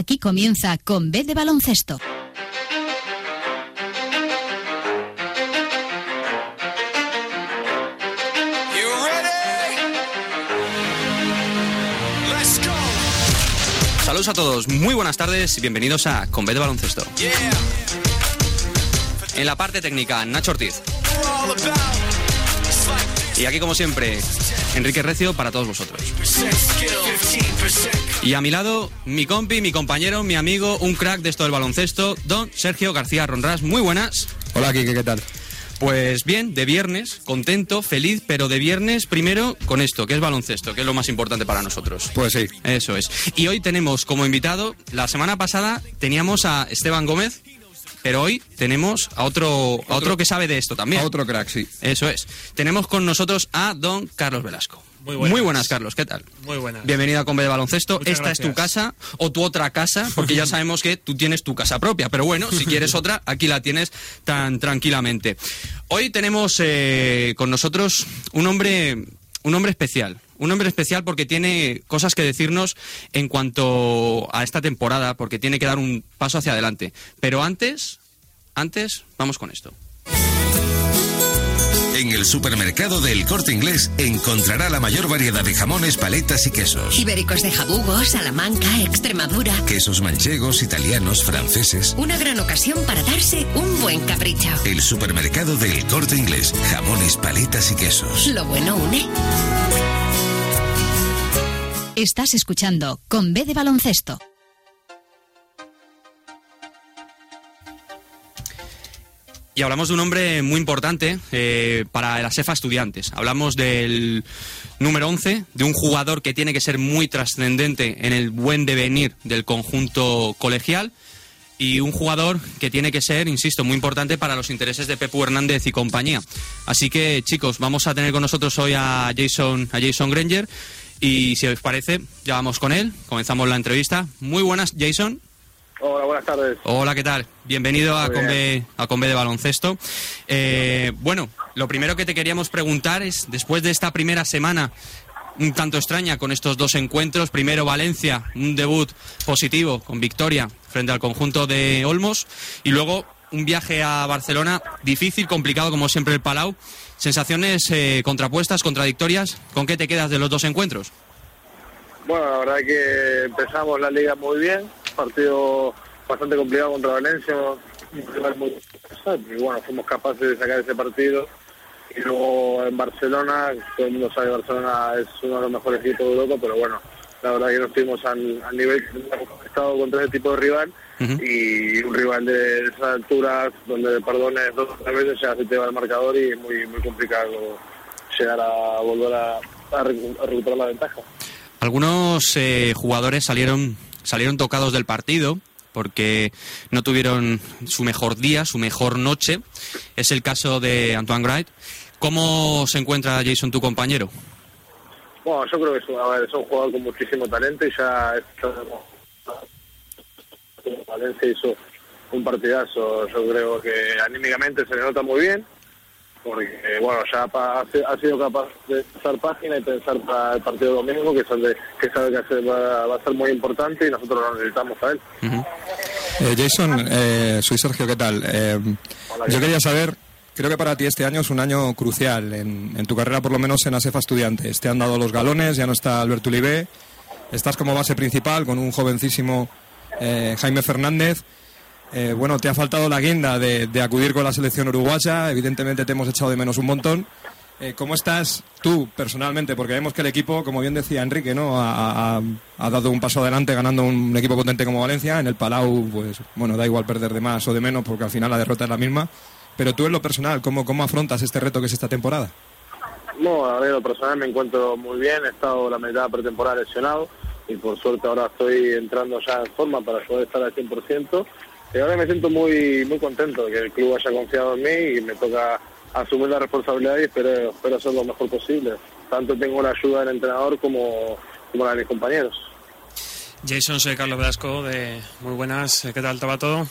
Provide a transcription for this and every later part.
Aquí comienza con B de baloncesto. Saludos a todos, muy buenas tardes y bienvenidos a Con B de baloncesto. En la parte técnica, Nacho Ortiz. Y aquí, como siempre, Enrique Recio para todos vosotros. Y a mi lado, mi compi, mi compañero, mi amigo, un crack de esto del baloncesto, don Sergio García Ronras. Muy buenas. Hola, Kike, ¿qué tal? Pues bien, de viernes, contento, feliz, pero de viernes primero con esto, que es baloncesto, que es lo más importante para nosotros. Pues sí. Eso es. Y hoy tenemos como invitado, la semana pasada teníamos a Esteban Gómez, pero hoy tenemos a otro, a otro que sabe de esto también. A otro crack, sí. Eso es. Tenemos con nosotros a don Carlos Velasco. Muy buenas. Carlos. ¿Qué tal? Muy buenas. Bienvenido a Combe de Baloncesto. Muchas Esta es tu casa o tu otra casa, porque ya sabemos que tú tienes tu casa propia. Pero bueno, si quieres otra, aquí la tienes tan tranquilamente. Hoy tenemos eh, con nosotros un hombre, un hombre especial. Un hombre especial porque tiene cosas que decirnos en cuanto a esta temporada, porque tiene que dar un paso hacia adelante. Pero antes, antes, vamos con esto. En el supermercado del Corte Inglés encontrará la mayor variedad de jamones, paletas y quesos. Ibéricos de Jabugo, Salamanca, Extremadura. Quesos manchegos, italianos, franceses. Una gran ocasión para darse un buen capricho. El supermercado del Corte Inglés. Jamones, paletas y quesos. Lo bueno une. Estás escuchando con B de baloncesto. Y hablamos de un hombre muy importante eh, para la SEFA Estudiantes. Hablamos del número 11, de un jugador que tiene que ser muy trascendente en el buen devenir del conjunto colegial y un jugador que tiene que ser, insisto, muy importante para los intereses de Pepu Hernández y compañía. Así que, chicos, vamos a tener con nosotros hoy a Jason, a Jason Granger y si os parece, ya vamos con él. Comenzamos la entrevista. Muy buenas, Jason. Hola, buenas tardes. Hola, ¿qué tal? Bienvenido a Combe, a Combe de Baloncesto. Eh, bueno, lo primero que te queríamos preguntar es, después de esta primera semana un tanto extraña con estos dos encuentros, primero Valencia, un debut positivo con victoria frente al conjunto de Olmos, y luego un viaje a Barcelona difícil, complicado como siempre el Palau. Sensaciones eh, contrapuestas, contradictorias, ¿con qué te quedas de los dos encuentros? Bueno, la verdad que empezamos la liga muy bien, partido bastante complicado contra Valencia, muy y bueno, fuimos capaces de sacar ese partido. Y luego en Barcelona, todo el mundo sabe que Barcelona es uno de los mejores equipos de Europa, pero bueno, la verdad que no estuvimos al, al nivel que hemos estado contra ese tipo de rival y un rival de esas alturas donde perdones dos o tres veces ya se te va el marcador y es muy, muy complicado llegar a volver a, a recuperar la ventaja. Algunos eh, jugadores salieron, salieron tocados del partido porque no tuvieron su mejor día, su mejor noche. Es el caso de Antoine Wright. ¿Cómo se encuentra Jason, tu compañero? Bueno, yo creo que es un, ver, es un jugador con muchísimo talento y ya Valencia hizo un partidazo. Yo creo que anímicamente se le nota muy bien, porque bueno, ya pa- ha, si- ha sido capaz de pasar página y pensar para el partido domingo, que, sabe, que sabe que va, va a ser muy importante y nosotros lo necesitamos a él. Eh, Jason, eh, soy Sergio, ¿qué tal? Eh, Hola, yo ¿qué quería saber, creo que para ti este año es un año crucial en, en tu carrera, por lo menos en ASEFA Estudiantes. Te han dado los galones, ya no está Alberto Ulibé, estás como base principal con un jovencísimo eh, Jaime Fernández. Eh, bueno, te ha faltado la guinda de, acudir con la selección uruguaya, evidentemente te hemos echado de menos un montón. Eh, ¿Cómo estás tú personalmente? Porque vemos que el equipo, como bien decía Enrique, ¿no? ha, dado un paso adelante ganando un equipo potente como Valencia. En el Palau, pues bueno, da igual perder de más o de menos porque al final la derrota es la misma. Pero tú en lo personal, ¿cómo, afrontas este reto que es esta temporada? No, a ver, lo personal me encuentro muy bien, he estado la mitad pretemporada lesionado y por suerte ahora estoy entrando ya en forma para poder estar al 100%. Y ahora me siento muy muy contento de que el club haya confiado en mí y me toca asumir la responsabilidad y espero, espero hacer lo mejor posible. Tanto tengo la ayuda del entrenador como, como la de mis compañeros. Jason, soy Carlos Velasco de Muy Buenas. ¿Qué tal te va todo?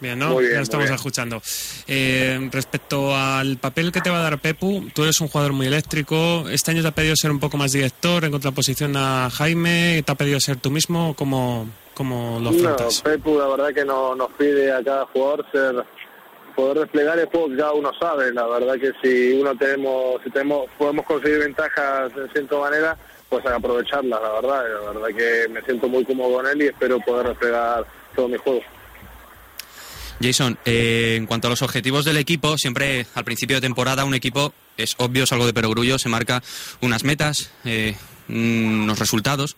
Bien, ¿no? Muy bien, ya muy estamos bien. escuchando. Eh, respecto al papel que te va a dar Pepu, tú eres un jugador muy eléctrico. Este año te ha pedido ser un poco más director en contraposición a Jaime. ¿Te ha pedido ser tú mismo? ¿Cómo, ¿Cómo lo No, afrontas? Pepu la verdad que no, nos pide a cada jugador ser poder desplegar el juego que cada uno sabe. La verdad que si uno tenemos, si tenemos, podemos conseguir ventajas en cierta manera, pues hay que aprovecharlas, la verdad. La verdad que me siento muy cómodo con él y espero poder desplegar todo mi juego. Jason, eh, en cuanto a los objetivos del equipo, siempre al principio de temporada un equipo, es obvio, es algo de perogrullo, se marca unas metas, eh, unos resultados.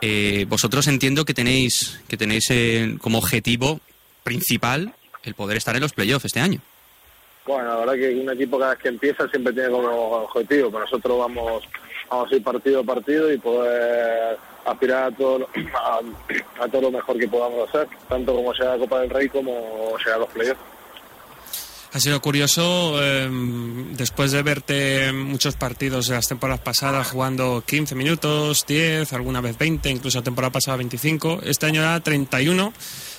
Eh, vosotros entiendo que tenéis, que tenéis eh, como objetivo principal el poder estar en los playoffs este año. Bueno, la verdad que un equipo cada vez que empieza siempre tiene como objetivo, pero nosotros vamos, vamos a ir partido a partido y poder aspirar a todo, a, a todo lo mejor que podamos hacer, tanto como llegar a la Copa del Rey como llegar a los playoffs. Ha sido curioso, eh, después de verte muchos partidos de las temporadas pasadas jugando 15 minutos, 10, alguna vez 20, incluso la temporada pasada 25, este año era 31.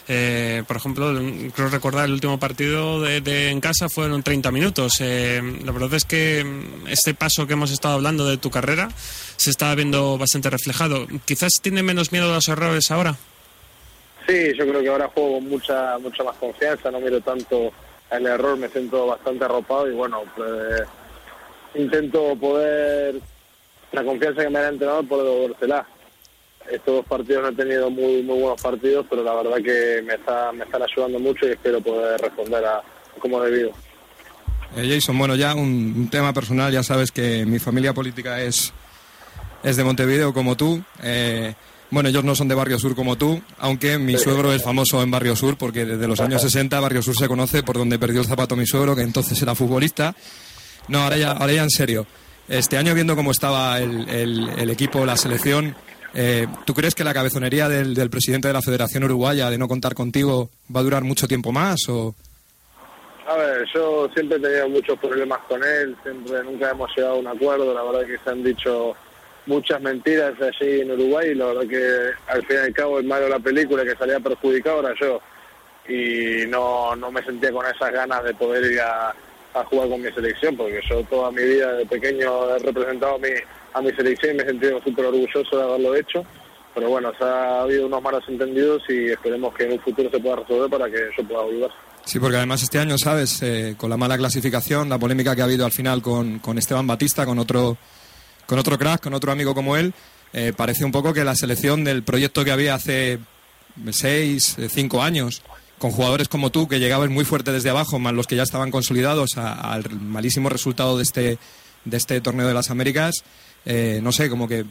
Eh, por ejemplo, creo recordar el último partido de, de en casa fueron 30 minutos. Eh, la verdad es que este paso que hemos estado hablando de tu carrera se está viendo bastante reflejado. Quizás tiene menos miedo a los errores ahora. Sí, yo creo que ahora juego con mucha, mucha más confianza, no miro tanto el error, me siento bastante arropado y bueno, pues, intento poder, la confianza que me da el entrenador, poder devolvérsela. Estos dos partidos no he tenido muy muy buenos partidos, pero la verdad que me, está, me están ayudando mucho y espero poder responder a como debido. Eh, Jason, bueno, ya un, un tema personal, ya sabes que mi familia política es, es de Montevideo como tú. Eh, bueno, ellos no son de Barrio Sur como tú, aunque mi suegro es famoso en Barrio Sur porque desde los años 60 Barrio Sur se conoce por donde perdió el zapato mi suegro, que entonces era futbolista. No, ahora ya, ahora ya en serio. Este año viendo cómo estaba el, el- el equipo, la selección, eh, ¿tú crees que la cabezonería del, del presidente de la Federación Uruguaya de no contar contigo va a durar mucho tiempo más? O... A ver, yo siempre he tenido muchos problemas con él, siempre nunca hemos llegado a un acuerdo, la verdad que se han dicho muchas mentiras allí en Uruguay y la verdad que al fin y al cabo el malo de la película que salía perjudicado era yo y no, no me sentía con esas ganas de poder ir a, a jugar con mi selección porque yo toda mi vida de pequeño he representado mi, a mi selección y me he sentido súper orgulloso de haberlo hecho pero bueno, se ha habido unos malos entendidos y esperemos que en un futuro se pueda resolver para que yo pueda volver. Sí, porque además este año, ¿sabes? Eh, con la mala clasificación, la polémica que ha habido al final con, con Esteban Batista, con otro, con otro crack, con otro amigo como él, eh, parece un poco que la selección del proyecto que había hace seis, eh, cinco años, con jugadores como tú, que llegaban muy fuerte desde abajo, más los que ya estaban consolidados al malísimo resultado de este, de este torneo de las Américas, eh, no sé, como que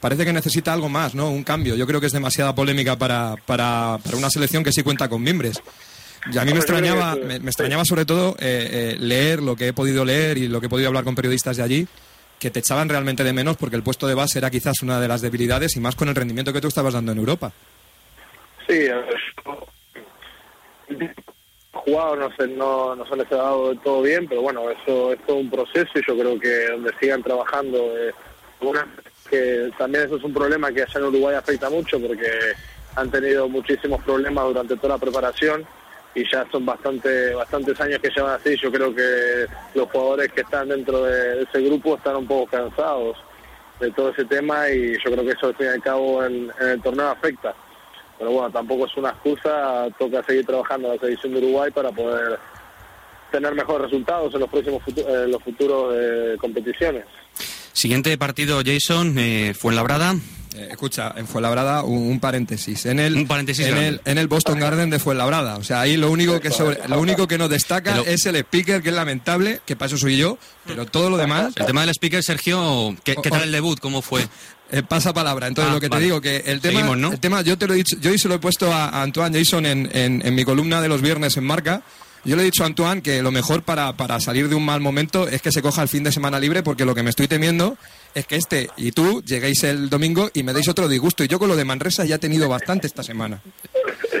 parece que necesita algo más, ¿no? Un cambio. Yo creo que es demasiada polémica para, para, para una selección que sí cuenta con mimbres. Y a mí me extrañaba, me, me extrañaba sobre todo eh, leer lo que he podido leer y lo que he podido hablar con periodistas de allí, que te echaban realmente de menos porque el puesto de base era quizás una de las debilidades y más con el rendimiento que tú estabas dando en Europa. Sí, a jugado no se, no, no se les ha dado todo bien, pero bueno, eso es todo un proceso y yo creo que donde sigan trabajando, eh, que también eso es un problema que allá en Uruguay afecta mucho porque han tenido muchísimos problemas durante toda la preparación y ya son bastante bastantes años que llevan así. Yo creo que los jugadores que están dentro de ese grupo están un poco cansados de todo ese tema y yo creo que eso al fin y al cabo en, el torneo afecta. Pero bueno, tampoco es una excusa, toca seguir trabajando en la selección de Uruguay para poder tener mejores resultados en los próximos en los futuros eh, competiciones. Siguiente partido, Jason, eh, Fuenlabrada. Eh, escucha, en Fuenlabrada, un, un paréntesis. En el, Un paréntesis en grande. el, en el Boston Garden de Fuenlabrada. O sea, ahí lo único que sobre, lo único que nos destaca Pero- es el speaker, que es lamentable, que para eso soy yo, pero todo lo demás El tema del speaker, Sergio, ¿qué, tal el debut? ¿Cómo fue? Eh, pasa palabra. Entonces, Ah, lo que vale. te digo, que el tema, Seguimos, ¿no? el tema, yo te lo he dicho, yo hoy se lo he puesto a, a Antoine Jason en, en- en mi columna de los viernes en Marca. Yo le he dicho a Antoine que lo mejor para, para salir de un mal momento es que se coja el fin de semana libre, porque lo que me estoy temiendo es que este y tú lleguéis el domingo y me deis otro disgusto. Y yo con lo de Manresa ya he tenido bastante esta semana.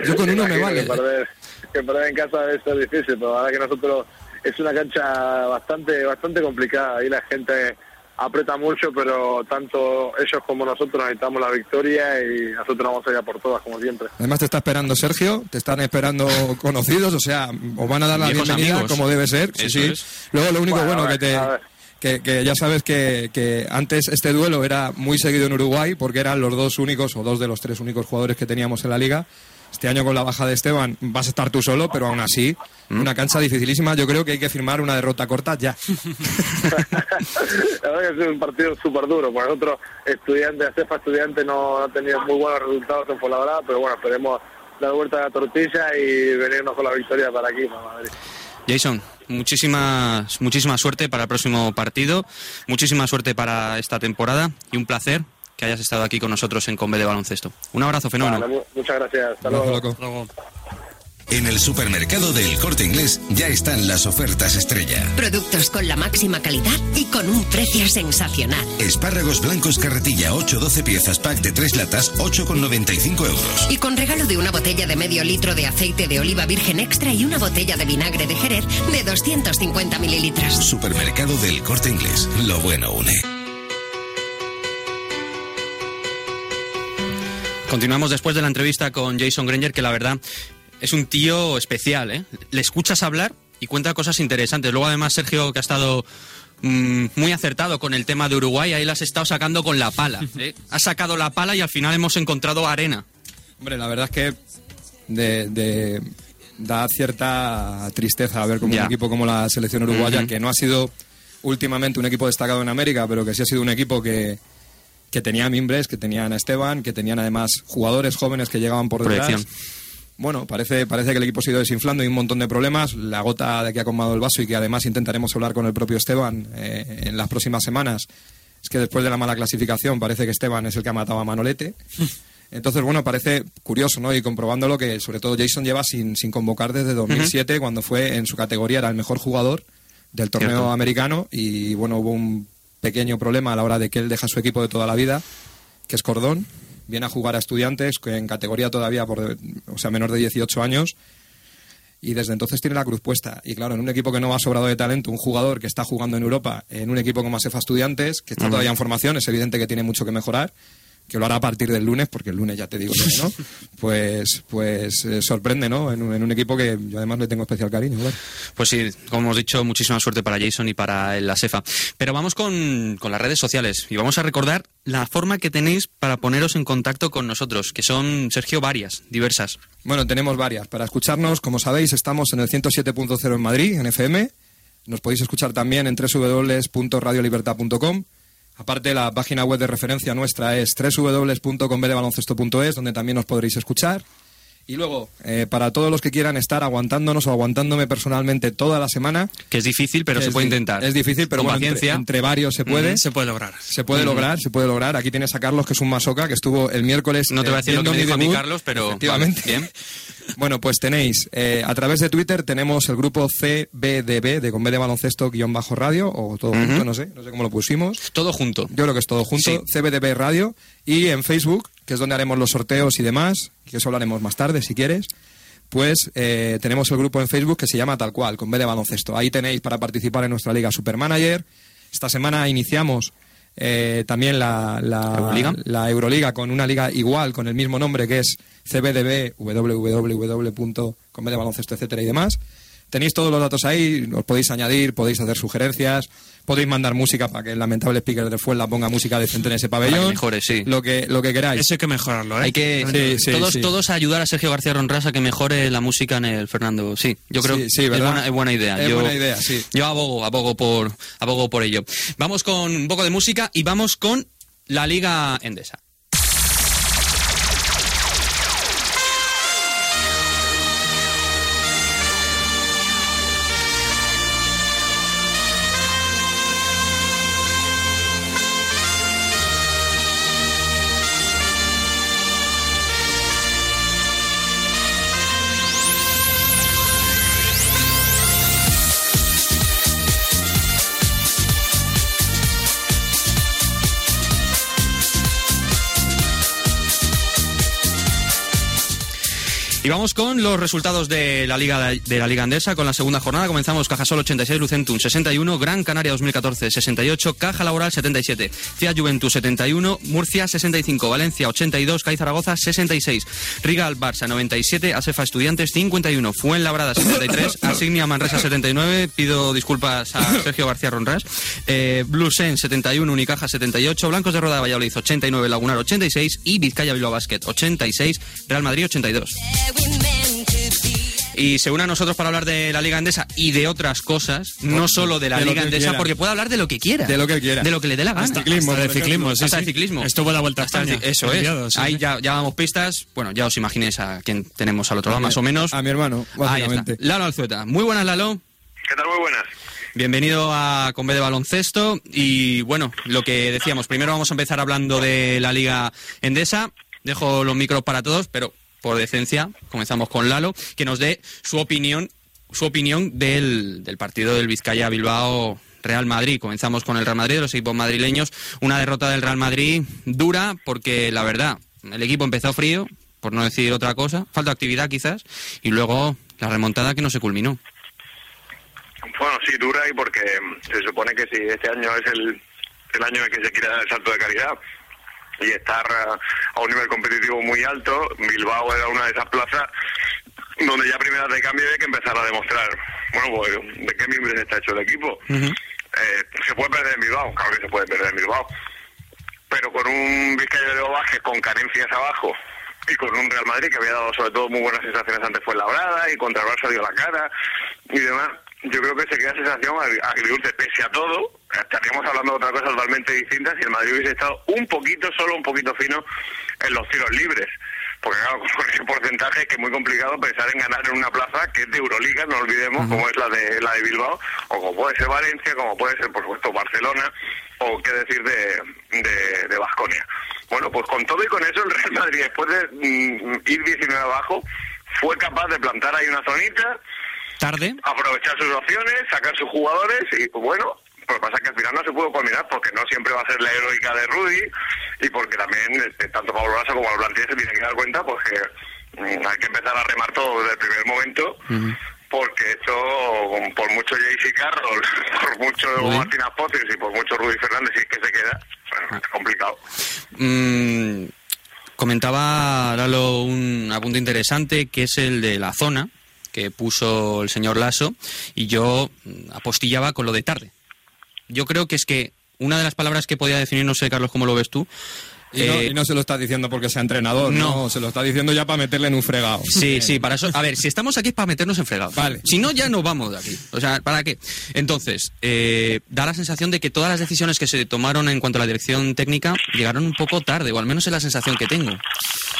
Yo con uno me vale. Que perder, que perder en casa debe ser difícil, pero la verdad que nosotros es una cancha bastante bastante complicada. Ahí la gente aprieta mucho, pero tanto ellos como nosotros necesitamos la victoria y nosotros vamos a ir a por todas, como siempre. Además te está esperando Sergio, te están esperando conocidos, o sea, os van a dar la Viejos bienvenida amigos. como debe ser. Sí, sí. es. Luego lo único Bueno, que te a ver. Que, que ya sabes que, que antes este duelo era muy seguido en Uruguay porque eran los dos únicos o dos de los tres únicos jugadores que teníamos en la liga. Este año con la baja de Esteban vas a estar tú solo, pero aún así, una cancha dificilísima. Yo creo que hay que firmar una derrota corta ya. La verdad que es un partido súper duro. Por nosotros, estudiantes, CEFA estudiante no ha tenido muy buenos resultados en Fuenlabrada, pero bueno, esperemos dar vuelta a la tortilla y venirnos con la victoria para aquí, para Madrid. Jason, muchísima, muchísima suerte para el próximo partido, muchísima suerte para esta temporada y un placer que hayas estado aquí con nosotros en Combe de Baloncesto. Un abrazo, fenómeno. Vale, muchas gracias. Hasta luego. loco. Luego. En el supermercado del Corte Inglés ya están las ofertas estrella. Productos con la máxima calidad y con un precio sensacional. Espárragos blancos carretilla 8-12 piezas pack de 3 latas 8,95 euros. Y con regalo de una botella de medio litro de aceite de oliva virgen extra y una botella de vinagre de Jerez de 250 mililitros. Supermercado del Corte Inglés. Lo bueno une. Continuamos después de la entrevista con Jason Granger, que la verdad es un tío especial, ¿eh? Le escuchas hablar y cuenta cosas interesantes. Luego, además, Sergio, que ha estado mm, muy acertado con el tema de Uruguay, ahí la has estado sacando con la pala. ¿eh? Has sacado la pala y al final hemos encontrado arena. Hombre, la verdad es que de, de- da cierta tristeza ver como Ya. un equipo como la selección uruguaya, que no ha sido últimamente un equipo destacado en América, pero que sí ha sido un equipo que, que tenía mimbres, que tenían a Esteban, que tenían además jugadores jóvenes que llegaban por detrás. Proyección. Bueno, parece, parece que el equipo se ha ido desinflando y un montón de problemas. La gota de que ha colmado el vaso y que además intentaremos hablar con el propio Esteban eh, en las próximas semanas es que después de la mala clasificación parece que Esteban es el que ha matado a Manolete. Entonces, bueno, parece curioso, ¿no? Y comprobándolo que sobre todo Jason lleva sin, sin convocar desde 2007, cuando fue en su categoría, era el mejor jugador del torneo Cierto. americano y bueno, hubo un pequeño problema a la hora de que él deja su equipo de toda la vida, que es Cordón, viene a jugar a estudiantes que en categoría todavía, por, o sea, menor de 18 años, y desde entonces tiene la cruz puesta. Y claro, en un equipo que no va sobrado de talento, un jugador que está jugando en Europa, en un equipo como Asefa Estudiantes, que está todavía en formación, es evidente que tiene mucho que mejorar, que lo hará a partir del lunes, porque el lunes ya te digo que no, pues, pues eh, sorprende, ¿no? En un, en un equipo que yo además le tengo especial cariño. Pues sí, como hemos dicho, muchísima suerte para Jason y para la SEFA. Pero vamos con, con las redes sociales y vamos a recordar la forma que tenéis para poneros en contacto con nosotros, que son, Sergio, varias, diversas. Bueno, tenemos varias. Para escucharnos, como sabéis, estamos en el 107.0 en Madrid, en FM. Nos podéis escuchar también en www.radiolibertad.com. Aparte, la página web de referencia nuestra es www.combedebaloncesto.es, donde también nos podréis escuchar. Y luego, eh, para todos los que quieran estar aguantándonos o aguantándome personalmente toda la semana. Que es difícil, pero se puede intentar. Es difícil, pero Con bueno, entre, paciencia. entre varios se puede. Mm, Se puede lograr. Se puede lograr, se puede lograr. Aquí tienes a Carlos, que es un masoca, que estuvo el miércoles. No te voy a eh, decir lo que me dijo a mí. Carlos, pero Efectivamente. vale, bien. Bueno, pues tenéis, eh, a través de Twitter tenemos el grupo CBDB, de Conve de Baloncesto guion bajo radio, o todo junto, no sé, no sé cómo lo pusimos. Todo junto. Yo creo que es todo junto, Sí. CBDB Radio, y en Facebook, que es donde haremos los sorteos y demás, que eso hablaremos más tarde si quieres, pues eh, tenemos el grupo en Facebook que se llama tal cual, con B de baloncesto. Ahí tenéis para participar en nuestra liga Supermanager. Esta semana iniciamos eh, también la, la, ¿Euroliga? la Euroliga con una liga igual, con el mismo nombre que es CBDB, www.combedebaloncesto, etcétera y demás. Tenéis todos los datos ahí, os podéis añadir, podéis hacer sugerencias, podéis mandar música para que el lamentable speaker de Fuenla ponga música decente en ese pabellón. mejore, sí. Lo que, lo que queráis. Eso hay que mejorarlo, ¿eh? Hay que Sí, sí, todos, sí. todos a ayudar a Sergio García Ronras a que mejore la música en el Fernando. Sí, yo creo Sí, que es, buena, es buena idea. Es yo, buena idea, sí. Yo abogo, abogo por, abogo por ello. Vamos con un poco de música y vamos con la Liga Endesa. Y vamos con los resultados de la Liga de la Liga Andesa con la segunda jornada. Comenzamos Cajasol 86, Lucentum 61, Gran Canaria 2014 68, Caja Laboral 77, Fiat Juventus 71, Murcia 65, Valencia 82, CAI Zaragoza 66, Rigal Barça 97, Asefa Estudiantes 51, Fuenlabrada 73, Asignia Manresa 79, pido disculpas a Sergio García Ronras, eh, Bluesen 71, Unicaja 78, Blancos de Roda Valladolid 89, Lagunar 86 y Vizcaya Bilbao Basket 86, Real Madrid 82. Y se une a nosotros para hablar de la Liga Andesa y de otras cosas, no solo de la de Liga Andesa, quiera. porque puede hablar de lo que quiera. De lo que quiera. De lo que le dé la gana. Hasta ciclismo, Hasta de ciclismo, sí, Hasta sí. de ciclismo. Estuvo la vuelta Hasta España. Eso es. enviado, sí, Ahí ya, ya damos pistas. Bueno, ya os imaginéis a quién tenemos al otro lado, A mi- más o menos. A mi hermano, Ahí está. básicamente. Lalo Alzueta. Muy buenas, Lalo. ¿Qué tal? Muy buenas. Bienvenido a Conve de Baloncesto. Y bueno, lo que decíamos, primero vamos a empezar hablando de la Liga Endesa. Dejo los micros para todos, pero por decencia, comenzamos con Lalo, que nos dé su opinión, su opinión del, del partido del Vizcaya Bilbao. Real Madrid. Comenzamos con el Real Madrid, los equipos madrileños. Una derrota del Real Madrid dura porque la verdad, el equipo empezó frío, por no decir otra cosa. Falta actividad quizás. Y luego la remontada que no se culminó. Bueno, sí, dura y porque se supone que si este año es el, el año en que se quiere dar el salto de calidad y estar eh, a un nivel competitivo muy alto, Bilbao era una de esas plazas donde ya primeras de cambio hay que empezar a demostrar, bueno, pues, de qué miembros está hecho el equipo. Eh, se puede perder en Bilbao, claro que se puede perder en Bilbao, pero con un Vizcaya de Ovaje con carencias abajo y con un Real Madrid que había dado sobre todo muy buenas sensaciones antes fue Labrada y contra el Barça dio la cara y demás, yo creo que se queda sensación agri- agridulce. Pese a todo, estaríamos hablando de otra cosa totalmente distinta si el Madrid hubiese estado un poquito, solo un poquito fino en los tiros libres. Porque claro, con ese porcentaje que es muy complicado pensar en ganar en una plaza que es de Euroliga, no olvidemos, como es la de la de Bilbao, o como puede ser Valencia, como puede ser, por supuesto, Barcelona, o qué decir de, de, de Baskonia. Bueno, pues con todo y con eso, el Real Madrid, después de mm, ir 19 abajo, fue capaz de plantar ahí una zonita, Tarde. aprovechar sus opciones, sacar sus jugadores y pues bueno, lo que pasa es que al final no se pudo combinar porque no siempre va a ser la heroica de Rudy y porque también este, tanto Pablo Lasso como el se tienen que dar cuenta pues que mm, hay que empezar a remar todo desde el primer momento porque esto por mucho JC Carroll, por mucho Rudy. Martín Apotes y por mucho Rudy Fernández si es que se queda, bueno, es complicado. Mm, comentaba Lalo un apunte interesante que es el de la zona que puso el señor Lasso y yo mm, apostillaba con lo de tarde. Yo creo que es que una de las palabras que podía definir, no sé Carlos cómo lo ves tú, Y, no, eh, y no se lo está diciendo porque sea entrenador, no. no. se lo está diciendo ya para meterle en un fregado. Sí, sí, para eso. A ver, si estamos aquí es para meternos en fregados. Vale. Si no, ya no vamos de aquí. O sea, ¿para qué? Entonces, eh, da la sensación de que todas las decisiones que se tomaron en cuanto a la dirección técnica llegaron un poco tarde, o al menos es la sensación que tengo.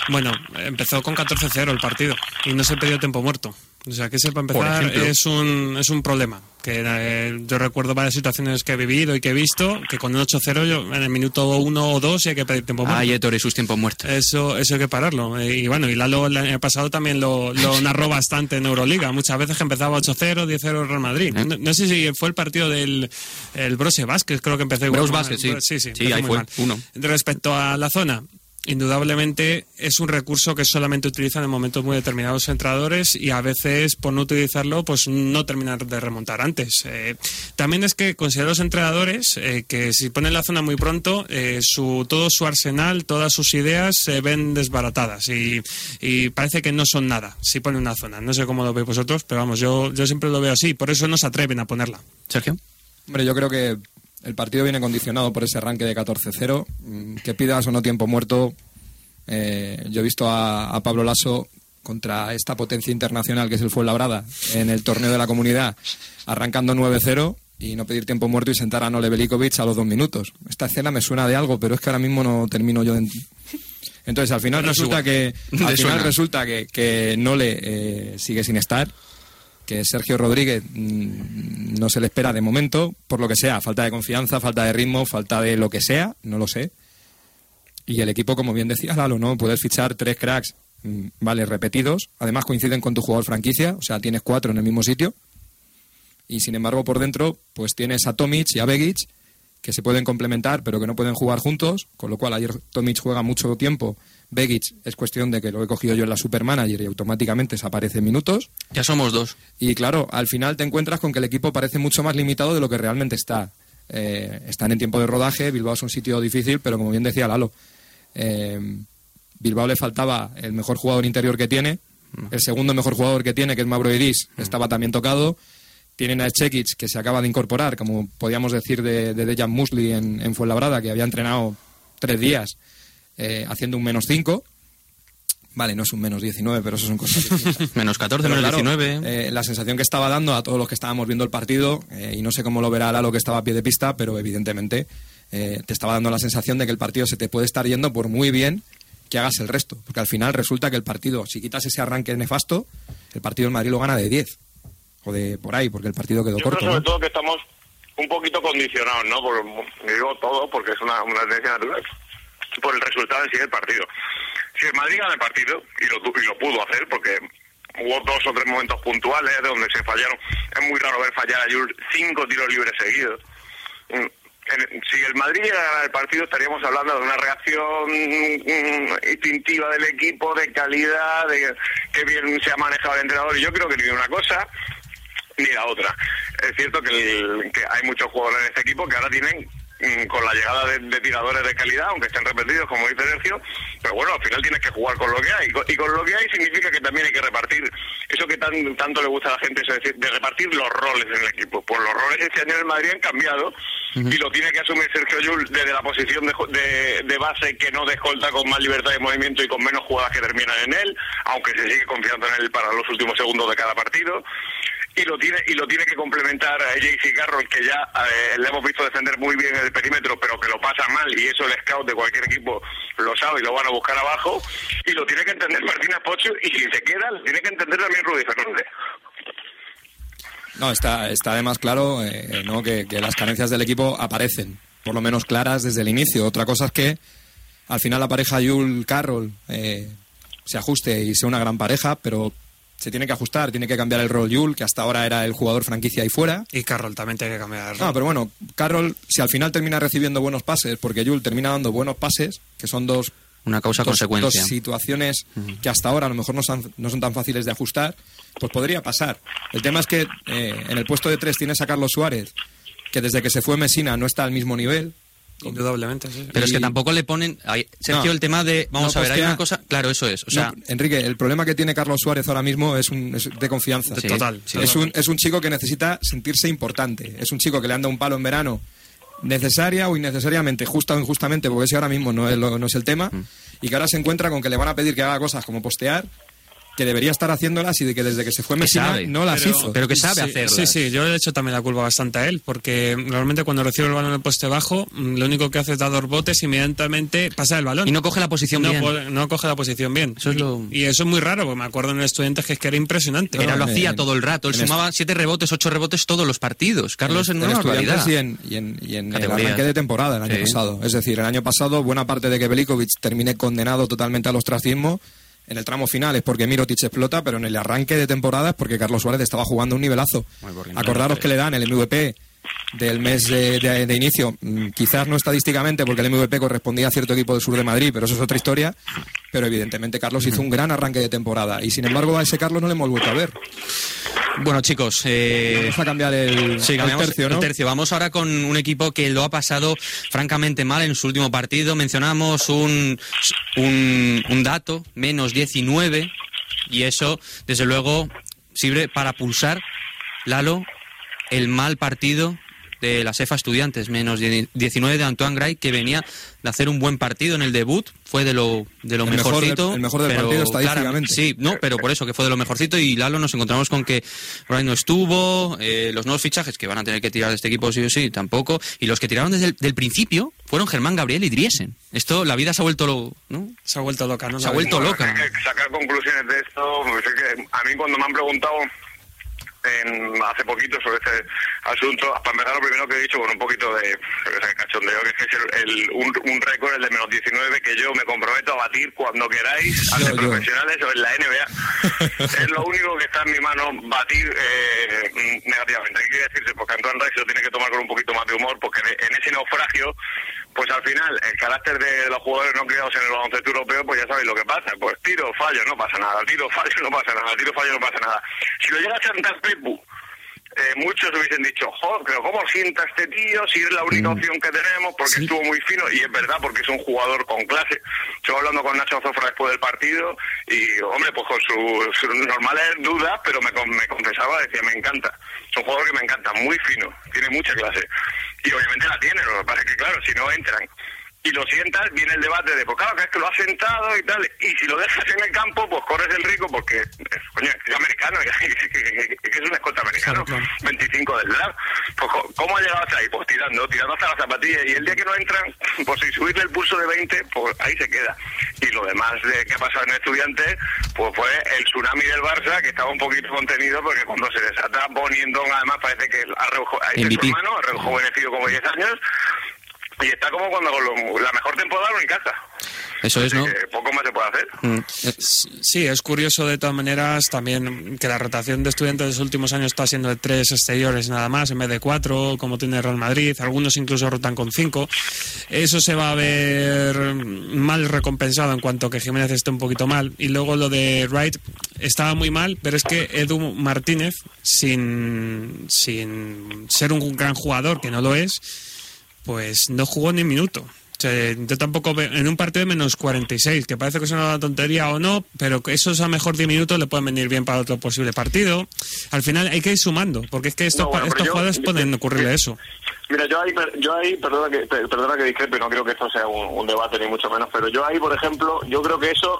Bueno, empezó con 14-0 el partido y no se pidió tiempo muerto. O sea, que ese para empezar ejemplo. es un, es un problema. Que eh, yo recuerdo varias situaciones que he vivido y que he visto que con un 8-0 yo en el minuto 1 o 2 sí hay que pedir tiempo muerto. Ay, Héctor y sus tiempos muertos. Eso, eso hay que pararlo. Eh, Y bueno, y Lalo el año pasado también lo, lo narró bastante en Euroliga. Muchas veces que empezaba 8-0, 10-0 Real Madrid. ¿Eh? No, no sé si fue el partido del el Brose Vázquez, creo que empezó igual. Brose. Vázquez, sí. Sí, sí, Sí, ahí fue, mal. uno. Respecto a la zona, indudablemente es un recurso que solamente utilizan en momentos muy determinados entrenadores y a veces por no utilizarlo pues no terminar de remontar antes. Eh, también es que considero los entrenadores eh, que si ponen la zona muy pronto eh, su, todo su arsenal, todas sus ideas se ven desbaratadas y, y parece que no son nada si ponen una zona. No sé cómo lo veis vosotros, pero vamos, yo, yo siempre lo veo así, por eso no se atreven a ponerla. Sergio. Hombre, yo creo que el partido viene condicionado por ese arranque de 14-0. Mm, Que pidas o no tiempo muerto. eh, yo he visto a, a Pablo Lasso contra esta potencia internacional que es el Fuenlabrada en el torneo de la comunidad, arrancando 9-0 y no pedir tiempo muerto y sentar a Nole Velikovic a los dos minutos. Esta escena me suena de algo, pero es que ahora mismo no termino yo de... Entonces, al final resulta que, al final resulta que, que Nole eh, sigue sin estar, que Sergio Rodríguez mm, no se le espera de momento, por lo que sea, falta de confianza, falta de ritmo, falta de lo que sea, no lo sé. Y el equipo, como bien decía Lalo, ¿no? Puedes fichar tres cracks, mm, vale, repetidos, además coinciden con tu jugador franquicia, o sea, tienes cuatro en el mismo sitio. Y sin embargo, por dentro, pues tienes a Tomic y a Begic, que se pueden complementar, pero que no pueden jugar juntos, con lo cual ayer Tomic juega mucho tiempo, Begic es cuestión de que lo he cogido yo en la Supermanager y automáticamente se aparece minutos. Ya somos dos. Y claro, al final te encuentras con que el equipo parece mucho más limitado de lo que realmente está. Eh, están en tiempo de rodaje, Bilbao es un sitio difícil, pero como bien decía Lalo, eh, Bilbao le faltaba el mejor jugador interior que tiene, el segundo mejor jugador que tiene, que es Mauro Iris, estaba también tocado. Tienen a Chekic, que se acaba de incorporar, como podíamos decir de, de Dejan Musli en, en Fuenlabrada, que había entrenado tres días eh, haciendo un menos 5. Vale, no es un menos 19, pero eso son cosas menos 14, Pero menos claro, 19. eh, la sensación que estaba dando a todos los que estábamos viendo el partido, eh, y no sé cómo lo verá Lalo que estaba a pie de pista, pero evidentemente eh, te estaba dando la sensación de que el partido se te puede estar yendo por muy bien que hagas el resto. Porque al final resulta que el partido, si quitas ese arranque nefasto, el partido en Madrid lo gana de 10. O de por ahí, porque el partido quedó Yo corto. creo sobre ¿no? todo que estamos un poquito condicionados, ¿no? Por, digo todo porque es una, una tendencia natural. Por el resultado en sí partido. Si el Madrid gana el partido, y lo, y lo pudo hacer, porque hubo dos o tres momentos puntuales de donde se fallaron. Es muy raro ver fallar a Jules cinco tiros libres seguidos. Mm, si el Madrid llega a ganar el partido, estaríamos hablando de una reacción mm, instintiva del equipo, de calidad, de que bien se ha manejado el entrenador. Y yo creo que ni una cosa ni la otra. Es cierto que, el- que hay muchos jugadores en este equipo que ahora tienen con la llegada de, de tiradores de calidad, aunque estén repetidos, como dice Sergio, pero bueno, al final tienes que jugar con lo que hay. Y con, y con lo que hay significa que también hay que repartir eso que tan, tanto le gusta a la gente, es decir, de repartir los roles en el equipo. Pues los roles este año en el Madrid han cambiado y lo tiene que asumir Sergio Llull desde la posición de, de- de base que no de escolta con más libertad de movimiento y con menos jugadas que terminan en él, aunque se sigue confiando en él para los últimos segundos de cada partido y lo tiene y lo tiene que complementar a JC Carroll que ya eh, le hemos visto defender muy bien el perímetro pero que lo pasa mal y eso el scout de cualquier equipo lo sabe y lo van a buscar abajo y lo tiene que entender Martínez Pocho y si se queda lo tiene que entender también Rudy Fernández No, está, está además claro eh, ¿no? que, las carencias del equipo aparecen, por lo menos claras desde el inicio. Otra cosa es que al final la pareja Yul Carroll eh, se ajuste y sea una gran pareja, pero se tiene que ajustar, tiene que cambiar el rol Yul, que hasta ahora era el jugador franquicia ahí fuera. Y Carroll también tiene que cambiar. el No, rol. pero bueno, Carroll, si al final termina recibiendo buenos pases, porque Yul termina dando buenos pases, que son dos Una dos, causa-consecuencia. dos situaciones que hasta ahora a lo mejor no son, no son tan fáciles de ajustar, pues podría pasar. El tema es que eh, en el puesto de tres tienes a Carlos Suárez, que desde que se fue Mesina no está al mismo nivel. Indudablemente, sí. Pero es que tampoco le ponen. Sergio, No. el tema de. Vamos No, a ver, pues hay que- una cosa. Claro, eso es. O sea, No, Enrique, el problema que tiene Carlos Suárez ahora mismo es, un, es de confianza. Sí, Total. sí. Es un, es un chico que necesita sentirse importante. Es un chico que le anda un palo en verano, necesaria o innecesariamente, justa o injustamente, porque ese ahora mismo no es, lo- no es el tema, Mm. y que ahora se encuentra con que le van a pedir que haga cosas como postear, que debería estar haciéndolas y de que desde que se fue Messina sabe, no las pero- hizo. pero que sabe sí, hacerlas. Sí, sí, yo le he hecho también la culpa bastante a él, porque normalmente cuando recibe el balón en el poste bajo, mm, lo único que hace es dar dos botes y inmediatamente pasa el balón. y no coge la posición no, bien. po- no coge la posición bien. Eso es lo- Y eso es muy raro, porque me acuerdo en el estudiante que es que era impresionante. Era, lo en- hacía todo el rato. Él en sumaba siete rebotes, ocho rebotes todos los partidos. Carlos en, en una Estudiantes barbaridad. y en, y en- y en el Categorías. arranque de temporada el año Sí. pasado. Es decir, el año pasado buena parte de que Belikovic termine condenado totalmente al ostracismo en el tramo final es porque Mirotic explota, pero en el arranque de temporada es porque Carlos Suárez estaba jugando un nivelazo. Acordaros que le dan el MVP del mes de, de- de inicio, mm, quizás no estadísticamente porque el MVP correspondía a cierto equipo del sur de Madrid, pero eso es otra historia, pero evidentemente Carlos hizo un gran arranque de temporada y sin embargo a ese Carlos no le hemos vuelto a ver. Bueno, chicos, eh, Vamos a cambiar el, Sí, el cambiamos tercio, ¿no? el tercio. Vamos ahora con un equipo que lo ha pasado francamente mal en su último partido. Mencionamos un, un, un dato, menos 19, y eso, desde luego, sirve para pulsar, Lalo, el mal partido de la CEFA Estudiantes, menos 19 de Antoine Gray, que venía de hacer un buen partido en el debut, fue de lo, de lo El mejor del- mejorcito. el mejor del pero partido claramente- estadísticamente. Sí, no, pero por eso que fue de lo mejorcito y Lalo nos encontramos con que Bray no estuvo, eh, los nuevos fichajes que van a tener que tirar de este equipo sí o sí, tampoco, y los que tiraron desde el del principio fueron Germán Gabriel y Driesen. Esto, la vida se ha vuelto, lo- ¿no? Se ha vuelto loca, ¿no? Se ha vuelto loca. sacar conclusiones de esto, pues es que a mí cuando me han preguntado en- hace poquito sobre este asunto, para empezar lo primero que he dicho con un poquito de qué cachondeo, que es el, el- un, un récord, el de menos 19, que yo me comprometo a batir cuando queráis, ante profesionales o en la NBA. es lo único que está en mi mano batir eh, negativamente. Hay que decirse, porque Antoine Reis lo tiene que tomar con un poquito más de humor, porque en ese naufragio, pues al final, el carácter de los jugadores no criados en el baloncesto europeo, pues ya sabéis lo que pasa. Pues tiro, fallo, no pasa nada. Tiro, fallo, no pasa nada. Tiro, fallo, no pasa nada. Si lo llega a chantar Pepu, eh, muchos hubiesen dicho, joder, pero ¿cómo sienta este tío si es la única opción que tenemos? Porque estuvo muy fino, y es verdad, porque es un jugador con clase. Estuve hablando con Nacho Zofra después del partido, y hombre, pues con sus su normales dudas, pero me, me confesaba, decía, me encanta. Es un jugador que me encanta, muy fino, tiene mucha clase. Y obviamente la tiene, lo que pasa es que, claro, si no entran y lo sientas, viene el debate de, pues claro, que es que lo has sentado y tal, y si lo dejas en el campo, pues corres el rico porque, eh, coño, es americano, que es un escolta americano, 25 del draft. Pues, ¿cómo ha llegado hasta ahí? Pues tirando, tirando hasta la zapatilla, y el día que no entran, pues si subirle el pulso de 20, pues ahí se queda. Y lo demás de que ha pasado en estudiantes, pues fue el tsunami del Barça, que estaba un poquito contenido, porque cuando se desata poniendo además parece que ha rejuvenecido como 10 años, y está como cuando la mejor temporada lo casa. Eso es, ¿no? poco más se puede hacer. Mm. Sí, es curioso de todas maneras también que la rotación de estudiantes de los últimos años está siendo de tres exteriores nada más en vez de cuatro, como tiene Real Madrid. Algunos incluso rotan con cinco. Eso se va a ver mal recompensado en cuanto que Jiménez esté un poquito mal. Y luego lo de Wright estaba muy mal, pero es que Edu Martínez, sin, sin ser un gran jugador, que no lo es, pues no jugó ni un minuto. yo tampoco veo, en un partido de menos 46, que parece que es una tontería o no, pero que esos a mejor 10 minutos le pueden venir bien para otro posible partido. Al final hay que ir sumando, porque es que estos, estos jugadores pueden ocurrirle eso. Mira, yo ahí, yo ahí perdona, que, perdona que discrepe, no creo que esto sea un, debate ni mucho menos, pero yo ahí, por ejemplo, yo creo que eso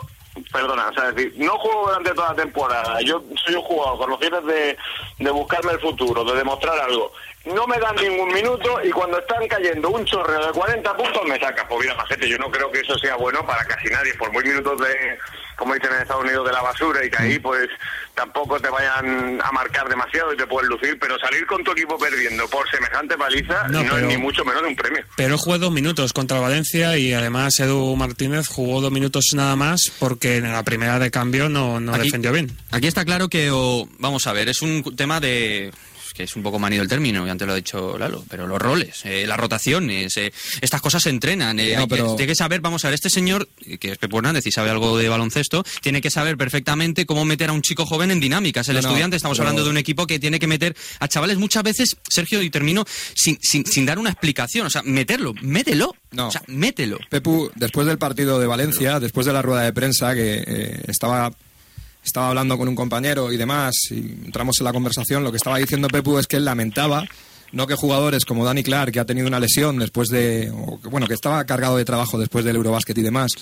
perdona, o sea, decir, no juego durante toda la temporada, yo soy un jugador con los fines de, de buscarme el futuro, de demostrar algo no me dan ningún minuto y cuando están cayendo un chorreo de 40 puntos me saca. Pues mira, gente, yo no creo que eso sea bueno para casi nadie, por muy minutos de, como dicen en Estados Unidos, de la basura y que ahí pues tampoco te vayan a marcar demasiado y te pueden lucir, pero salir con tu equipo perdiendo por semejante paliza no, es ni mucho menos de un premio. Pero jugó dos minutos contra Valencia y además Edu Martínez jugó dos minutos nada más porque en la primera de cambio no, no defendió bien. Aquí está claro que, vamos a ver, es un tema de que es un poco manido el término, y antes lo ha dicho Lalo, pero los roles, eh, las rotaciones, eh, estas cosas se entrenan. Eh, tiene que saber, vamos a ver, este señor, que es Pepo Hernández y sabe algo de baloncesto, tiene que saber perfectamente cómo meter a un chico joven en dinámicas. El estudiante, estamos hablando de un equipo que tiene que meter a chavales muchas veces, Sergio, y termino, sin, sin, sin dar una explicación, o sea, meterlo, mételo. O sea, mételo. Pepu, después del partido de Valencia, después de la rueda de prensa que estaba estaba hablando con un compañero y demás, y entramos en la conversación, lo que estaba diciendo Pepu es que él lamentaba no que jugadores como Danny Clark, que ha tenido una lesión después de, bueno, que estaba cargado de trabajo después del Eurobásquet y demás,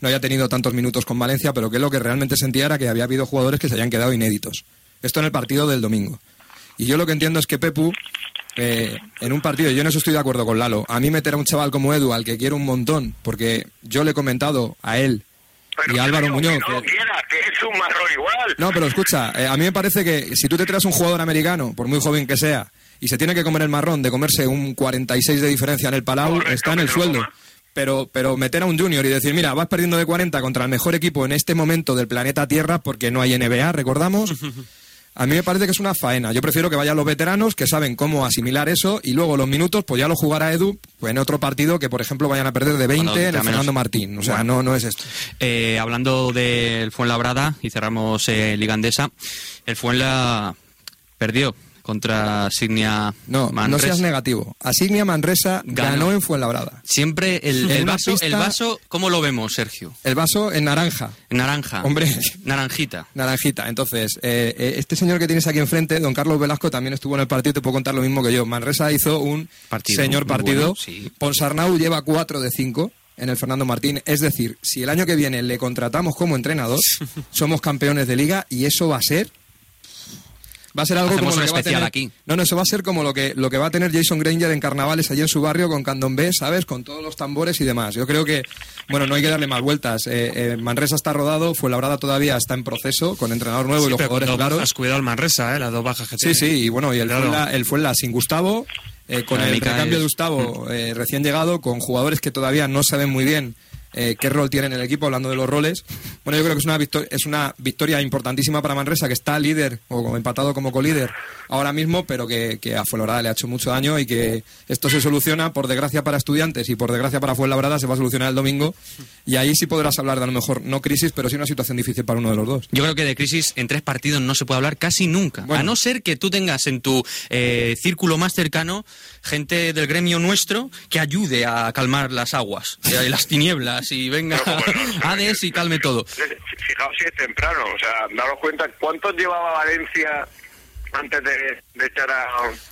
no haya tenido tantos minutos con Valencia, pero que lo que realmente sentía era que había habido jugadores que se habían quedado inéditos. Esto en el partido del domingo. Y yo lo que entiendo es que Pepu, eh, en un partido, yo en eso estoy de acuerdo con Lalo, a mí meter a un chaval como Edu, al que quiero un montón, porque yo le he comentado a él y Álvaro Muñoz. no que... es un marrón igual. No, pero escucha, eh, a mí me parece que si tú te traes un jugador americano, por muy joven que sea, y se tiene que comer el marrón de comerse un 46 de diferencia en el Palau, está en el sueldo. Pero, pero meter a un junior y decir, mira, vas perdiendo de 40 contra el mejor equipo en este momento del planeta Tierra porque no hay NBA, recordamos. A mí me parece que es una faena. Yo prefiero que vayan los veteranos que saben cómo asimilar eso y luego los minutos, pues ya lo jugará Edu pues en otro partido que, por ejemplo, vayan a perder de 20 en el Fernando Martín. O sea, no, no es esto. Eh, hablando del Fuenlabrada y cerramos eh, Ligandesa, el Fuenla perdió contra Signia no, No seas negativo. Asignia Manresa ganó, en Fuenlabrada. Siempre el, vaso, el vaso, ¿cómo lo vemos, Sergio? El vaso en naranja. En naranja. Hombre. Naranjita. Naranjita. Entonces, eh, eh, este señor que tienes aquí enfrente, don Carlos Velasco, también estuvo en el partido, te puedo contar lo mismo que yo. Manresa hizo un señor partido. Ponsarnau lleva 4 de 5 en el Fernando Martín. Es decir, si el año que viene le contratamos como entrenador, somos campeones de liga y eso va a ser Va a ser algo como lo que va a tener, aquí. No, no, eso va a ser como lo que, lo que va a tener Jason Granger en carnavales allí en su barrio con Candombe, ¿sabes? Con todos los tambores y demás. Yo creo que, bueno, no hay que darle más vueltas. Eh, eh, Manresa está rodado, fue Fuenlabrada todavía está en proceso, con entrenador nuevo y los jugadores claros. Has cuidado el Manresa, ¿eh? Las dos bajas que Sí, sí, y bueno, y el Fuenla, el Fuenla sin Gustavo, eh, con el recambio de Gustavo mm. recién llegado, con jugadores que todavía no saben muy bien eh, qué rol tiene en el equipo, hablando de los roles. Bueno, yo creo que es una, victoria, es una victoria importantísima para Manresa, que está líder o empatado como colíder ahora mismo, pero que, que a Fuenlabrada le ha hecho mucho daño y que esto se soluciona, por desgracia para estudiantes y por desgracia para Fuenlabrada, se va a solucionar el domingo. Y ahí sí podrás hablar de a lo mejor, no crisis, pero sí una situación difícil para uno de los dos. Yo creo que de crisis en tres partidos no se puede hablar casi nunca. A no ser que tú tengas en tu eh, círculo más cercano gente del gremio nuestro que ayude a calmar las aguas, y las tinieblas y venga Hades y calme todo. Fijaos si es temprano, o sea, daros cuenta cuánto llevaba Valencia antes de, de echar a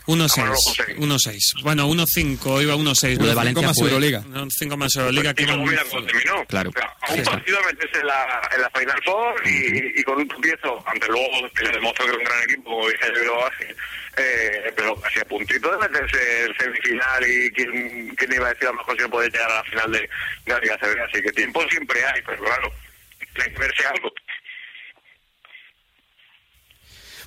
1-6. 1-6. Bueno, 1-5, iba 1-6. Lo de Valencia más fue... Euroliga. 5 más Euroliga. Y como mira cómo terminó. Claro. O sea, a un partido meterse en la, en la Final Four y, y con un tropiezo, ante luego que le demostró que es un gran equipo, como dije yo lo hace, eh, pero casi a puntito de meterse en semifinal y quién, quién iba a decir a lo mejor si no puede llegar a la final de, de la Liga CB. Así que tiempo siempre hay, pero claro, tiene que verse algo.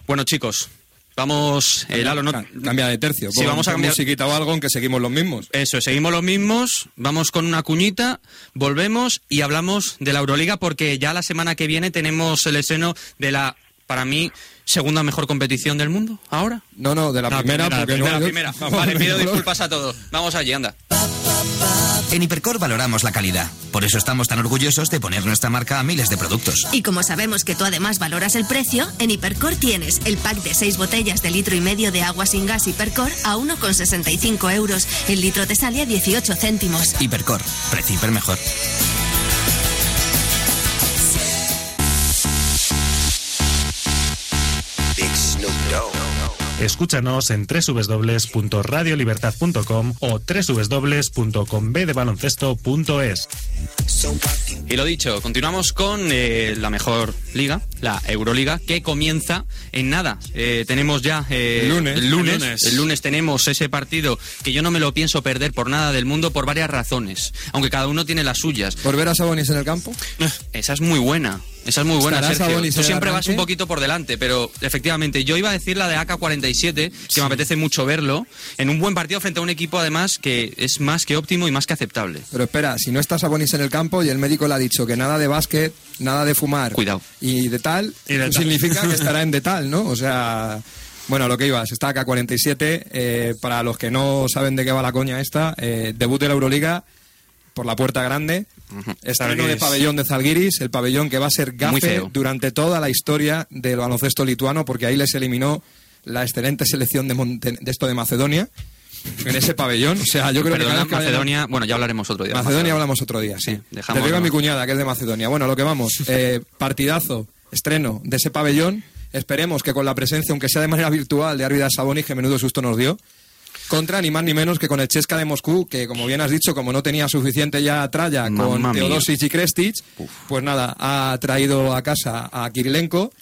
Bueno, chicos, vamos. Eh, Lalo, no... Cambia de tercio. Sí, vamos a cambiar. musiquita o algo, aunque seguimos los mismos. Eso, seguimos los mismos, vamos con una cuñita, volvemos y hablamos de la Euroliga porque ya la semana que viene tenemos el estreno de la, para mí, segunda mejor competición del mundo, ahora. No, no, de la, La primera, primera, porque De no primera. Vale, pido disculpas a todos. Vamos allí, anda. En Hipercor valoramos la calidad. Por eso estamos tan orgullosos de poner nuestra marca a miles de productos. Y como sabemos que tú además valoras el precio, en Hipercor tienes el pack de 6 botellas de litro y medio de agua sin gas Hipercor a 1,65 euros. El litro te sale a 18 céntimos. Hipercor, precio hiper mejor. Escúchanos en www.radiolibertad.com o www.conbdebaloncesto.es. Y lo dicho, continuamos con eh, la mejor liga, la Euroliga, que comienza en nada. Eh, tenemos ya eh, lunes. el lunes, El lunes. el lunes tenemos ese partido que yo no me lo pienso perder por nada del mundo por varias razones, aunque cada uno tiene las suyas. ¿Por ver a Sabonis en el campo? Esa es muy buena. Esa es muy buena, ¿Estará Sergio. Tú siempre vas un poquito por delante, pero efectivamente, yo iba a decir la de AK-47, que me apetece mucho verlo, en un buen partido frente a un equipo, además, que es más que óptimo y más que aceptable. Pero espera, si no está Sabonis en el campo y el médico le ha dicho que nada de básquet, nada de fumar. Cuidado. Y de tal, Y de tal. significa que estará en de tal, ¿no? O sea, bueno, lo que ibas, está acá 47. eh, para los que no saben de qué va la coña esta, eh, debut de la Euroliga por la puerta grande. Estreno de pabellón de Zalgiris, el pabellón que va a ser Muy gafe feo. durante toda la historia del baloncesto lituano, porque ahí les eliminó la excelente selección de, Monte- de esto de Macedonia. En ese pabellón, o sea, yo creo que Perdona, cada vez que Macedonia, bueno, ya hablaremos otro día. Macedonia hablamos otro día, sí. Sí, dejamos- Te digo a mi cuñada, que es de Macedonia. Bueno, lo que vamos, eh, partidazo, estreno de ese pabellón. Esperemos que con la presencia, aunque sea de manera virtual, de Arvidas Sabonis, que menudo susto nos dio. Contra ni más ni menos que con el Chesca de Moscú, que como bien has dicho, como no tenía suficiente ya tralla con mía. Teodosic y Krestic, pues nada, ha traído a casa a Kirilenko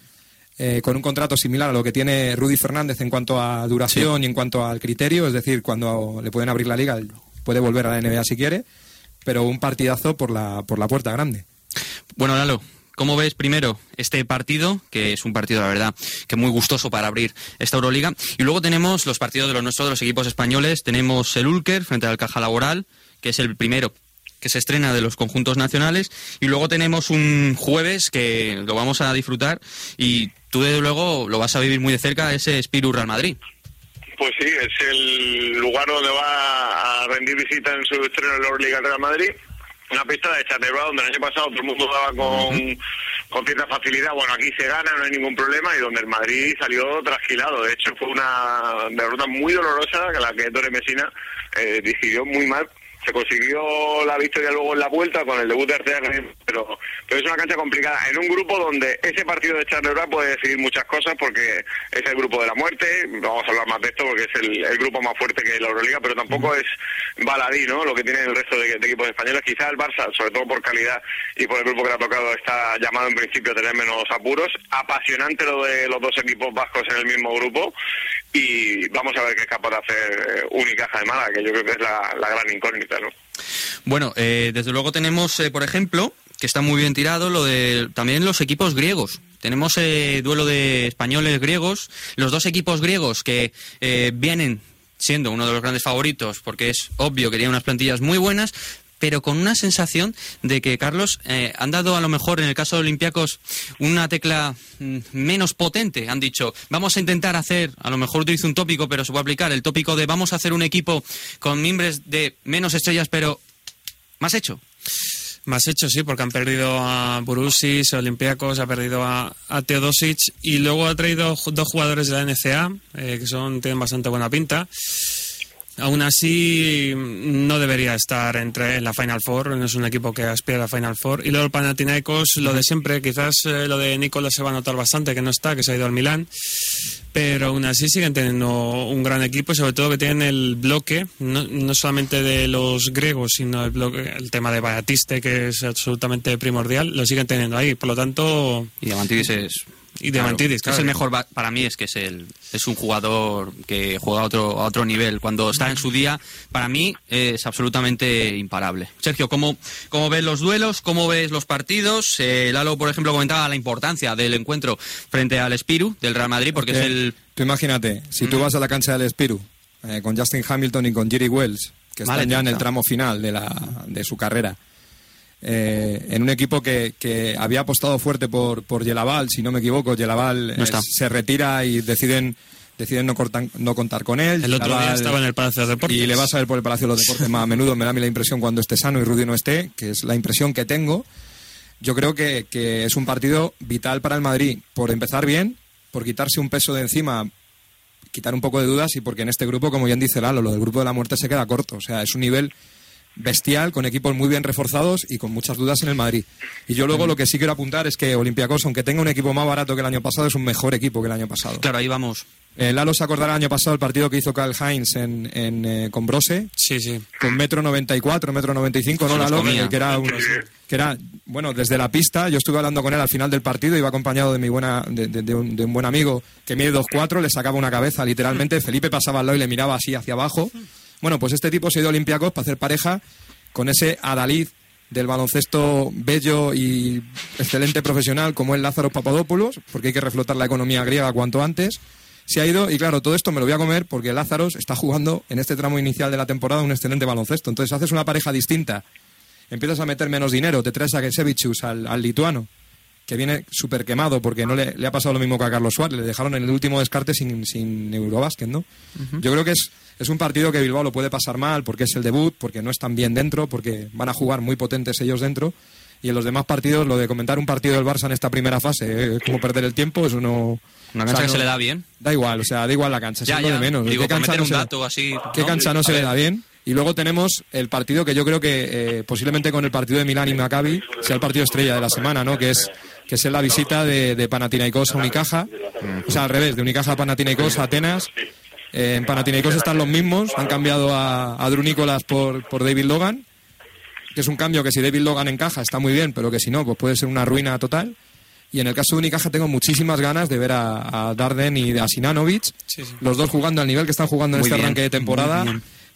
eh, con un contrato similar a lo que tiene Rudy Fernández en cuanto a duración y en cuanto al criterio, es decir, cuando le pueden abrir la liga, puede volver a la NBA si quiere, pero un partidazo por la, por la puerta grande. Bueno, Lalo, ¿cómo ves primero este partido? Que es un partido, la verdad, que muy gustoso para abrir esta Euroliga. Y luego tenemos los partidos de los nuestros, de los equipos españoles. Tenemos el Ulker frente al Caja Laboral, que es el primero que se estrena de los conjuntos nacionales. Y luego tenemos un jueves que lo vamos a disfrutar y tú, desde luego, lo vas a vivir muy de cerca, ese Spiru Real Madrid. Pues sí, es el lugar donde va a rendir visita en su estreno en la Euroliga Real Madrid. Una pista de Chateaubriand donde el año pasado todo el mundo daba con, con cierta facilidad. Bueno, aquí se gana, no hay ningún problema y donde el Madrid salió trasquilado. De hecho, fue una derrota muy dolorosa que la que Torre Mesina eh, decidió muy mal. Se consiguió la victoria luego en la vuelta con el debut de Arteaga, pero, pero es una cancha complicada. En un grupo donde ese partido de Charleroi puede decidir muchas cosas porque es el grupo de la muerte. Vamos a hablar más de esto porque es el, el grupo más fuerte que la Euroliga, pero tampoco es baladí, ¿no? Lo que tiene el resto de, de equipos españoles. Quizá el Barça, sobre todo por calidad y por el grupo que le ha tocado, está llamado en principio a tener menos apuros. Apasionante lo de los dos equipos vascos en el mismo grupo y vamos a ver qué es capaz de hacer eh, Unicaja de Málaga, que yo creo que es la, la gran incógnita, ¿no? Bueno, eh, desde luego tenemos, eh, por ejemplo, que está muy bien tirado, lo de también los equipos griegos. Tenemos eh, duelo de españoles griegos, los dos equipos griegos que eh, vienen siendo uno de los grandes favoritos, porque es obvio que tienen unas plantillas muy buenas, pero con una sensación de que, Carlos, eh, han dado a lo mejor en el caso de Olympiacos una tecla mm, menos potente. Han dicho, vamos a intentar hacer, a lo mejor utilizo un tópico, pero se puede aplicar, el tópico de vamos a hacer un equipo con miembros de menos estrellas, pero más hecho. Más hecho, sí, porque han perdido a Burusis, a Olympiacos, ha perdido a, a Teodosic y luego ha traído dos jugadores de la NCA eh, que son tienen bastante buena pinta. Aún así, no debería estar entre en la Final Four, no es un equipo que aspira a la Final Four. Y luego el Panathinaikos, lo de siempre, quizás eh, lo de Nicolás se va a notar bastante, que no está, que se ha ido al Milán. Pero aún así siguen teniendo un gran equipo y sobre todo que tienen el bloque, no, no solamente de los griegos, sino el, bloque, el tema de Bayatiste, que es absolutamente primordial, lo siguen teniendo ahí. Por lo tanto... Y Diamantidis es... Y Diamantidis, claro, claro. Es el mejor, para mí es que es el es un jugador que juega a otro, a otro nivel. Cuando está en su día, para mí es absolutamente imparable. Sergio, ¿cómo, cómo ves los duelos? ¿Cómo ves los partidos? Eh, Lalo, por ejemplo, comentaba la importancia del encuentro frente al Spiru del Real Madrid, porque es Eh, el... Tú imagínate, si tú vas a la cancha del Spiru eh, con Justin Hamilton y con Jerry Wells, que Vale, están ya en el tramo final de, la, de su carrera, eh, en un equipo que, que había apostado fuerte por, por Yelaval, si no me equivoco, Yelaval No está. se retira y deciden deciden no, cortan- no contar con él. El otro día estaba en el Palacio de Deportes. Y le vas a ver por el Palacio de los Deportes más a menudo, me da a mí la impresión cuando esté sano y Rudy no esté, que es la impresión que tengo. Yo creo que, que es un partido vital para el Madrid, por empezar bien, por quitarse un peso de encima, quitar un poco de dudas y porque en este grupo, como bien dice Lalo, lo del grupo de la muerte se queda corto. O sea, es un nivel bestial, con equipos muy bien reforzados y con muchas dudas en el Madrid. Y yo luego lo que sí quiero apuntar es que Olympiacos, aunque tenga un equipo más barato que el año pasado, es un mejor equipo que el año pasado. Claro, ahí vamos. Eh, Lalo se acordará el año pasado el partido que hizo Karl Heinz en, en, eh, con Brose, Sí, sí. con metro 94, metro 95, ¿no, Lalo? comía. Que, que era un- que era, bueno, desde la pista, yo estuve hablando con él al final del partido, iba acompañado de mi buena, de, de- de un, de un buen amigo que mide 2'4, le sacaba una cabeza, literalmente, Felipe pasaba al lado y le miraba así hacia abajo. Bueno, pues este tipo se ha ido a Olympiacos para hacer pareja con ese Adalid del baloncesto bello y excelente profesional como es Lázaro Papadopoulos, porque hay que reflotar la economía griega cuanto antes. Se ha ido y claro, todo esto me lo voy a comer porque Lázaros está jugando en este tramo inicial de la temporada un excelente baloncesto. Entonces haces una pareja distinta, empiezas a meter menos dinero, te traes a Gesevichus, al, al lituano, que viene súper quemado porque no le, le ha pasado lo mismo que a Carlos Suárez, le dejaron en el último descarte sin, sin Eurobásquet, ¿no? Yo creo que es, es un partido que Bilbao lo puede pasar mal porque es el debut, porque no están bien dentro, porque van a jugar muy potentes ellos dentro. Y en los demás partidos, lo de comentar un partido del Barça en esta primera fase, eh, es como perder el tiempo, eso no... Una o cancha sea, que no- se le da bien. Da igual, o sea, da igual la cancha, Ya, ya. de menos. Digo, ¿Qué cancha no un se le- dato así, ¿Qué ¿no? cancha no se le da bien? Y luego tenemos el partido que yo creo que eh, posiblemente con el partido de Milán y Maccabi sea el partido estrella de la semana, ¿no? Que es que es la visita de, de Panathinaikos a Unicaja, o sea, al revés, de Unicaja a Panathinaikos a Atenas. Eh, en Panathinaikos están los mismos, han cambiado a, a Drew Nicholas por, por David Logan, que es un cambio que si David Logan encaja está muy bien, pero que si no, pues puede ser una ruina total. Y en el caso de Unicaja tengo muchísimas ganas de ver a, a Darden y a Sinanovic, Sí, sí. los dos jugando al nivel que están jugando en Muy este bien, arranque de temporada,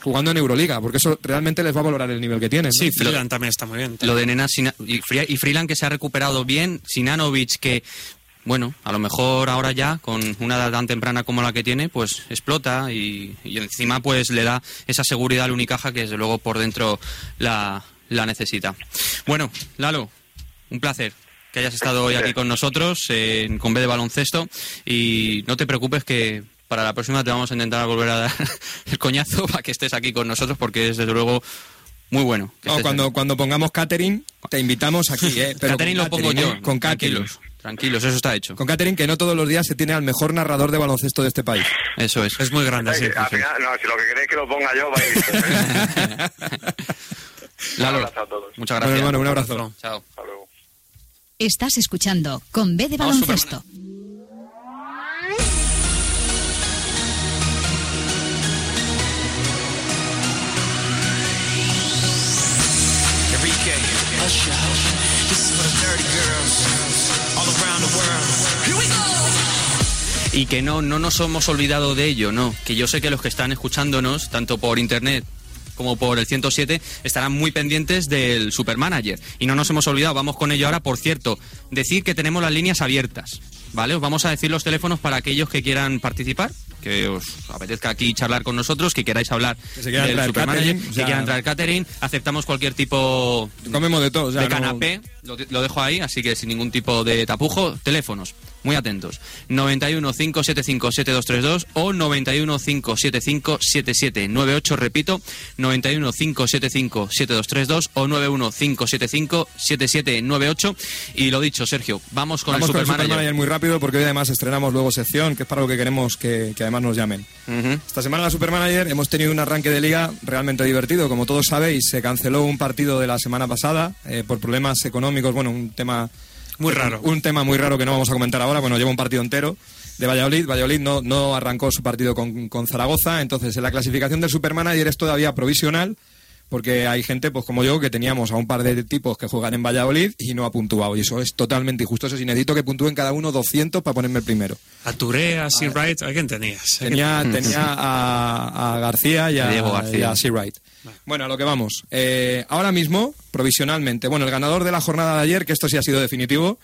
jugando en Euroliga, porque eso realmente les va a valorar el nivel que tienen. ¿no? Sí, Freeland también está muy bien. Lo de Nena Sina- y Freeland que se ha recuperado bien, Sinanovic que, bueno, a lo mejor ahora ya, con una edad tan temprana como la que tiene, pues explota y, y encima pues le da esa seguridad al Unicaja que desde luego por dentro la, la necesita. Bueno, Lalo, un placer que hayas estado hoy aquí con nosotros en con B de baloncesto y no te preocupes que para la próxima te vamos a intentar volver a dar el coñazo para que estés aquí con nosotros porque es desde luego muy bueno. cuando, aquí. cuando pongamos catering, te invitamos aquí, ¿eh? Pero Catering lo pongo catering, yo. ¿eh? Con catering. Tranquilos, tranquilos, eso está hecho. Con catering que no todos los días se tiene al mejor narrador de baloncesto de este país. Eso es. Es muy grande, sí. Al final, no, si lo que queréis que lo ponga yo, vais. Lalo, Un abrazo a todos. muchas Bueno, gracias. hermano, un abrazo. Chao. Hasta luego. Estás escuchando con B de Vamos, baloncesto. Enrique, Usher, this is for the dirty girls Y que no, no nos hemos olvidado de ello, no. Que yo sé que los que están escuchándonos, tanto por internet como por el 107, estarán muy pendientes del Supermanager. Y no nos hemos olvidado, vamos con ello ahora. Por cierto, decir que tenemos las líneas abiertas, ¿vale? Os vamos a decir los teléfonos para aquellos que quieran participar. que os apetezca aquí charlar con nosotros, que queráis hablar se quiera del traer Supermanager, catering, que sea- quieran traer catering, aceptamos cualquier tipo Comemos de todo, o sea, de no- canapé, lo, lo dejo ahí, así que sin ningún tipo de tapujo. Teléfonos, muy atentos. 91 575 7232 o 91 575 7798, repito, 91 575 7232 o 91 575 7798. Y lo dicho, Sergio, vamos con Vamos el Supermanager. Supermanager muy rápido porque hoy además estrenamos luego sección, que es para lo que queremos que, que además nos llamen. Ujú. Esta semana en la Supermanager hemos tenido un arranque de liga realmente divertido. Como todos sabéis, se canceló un partido de la semana pasada eh, por problemas económicos. Bueno, un tema Muy raro. Un tema muy raro que no vamos a comentar ahora. Bueno, lleva un partido entero de Valladolid. Valladolid no, no arrancó su partido con, con Zaragoza. Entonces, en la clasificación del Supermanager es todavía provisional. Porque hay gente, pues como yo, que teníamos a un par de tipos que juegan en Valladolid y no ha puntuado. Y eso es totalmente injusto. Eso sí, necesito que puntúen cada uno 200 para ponerme el primero. A Touré, a Sir Wright, ¿a quién tenías? Tenía, tenía a, a García y a, Diego García. y a Seawright. Bueno, a lo que vamos. Eh, ahora mismo, provisionalmente, bueno, el ganador de la jornada de ayer, que esto sí ha sido definitivo,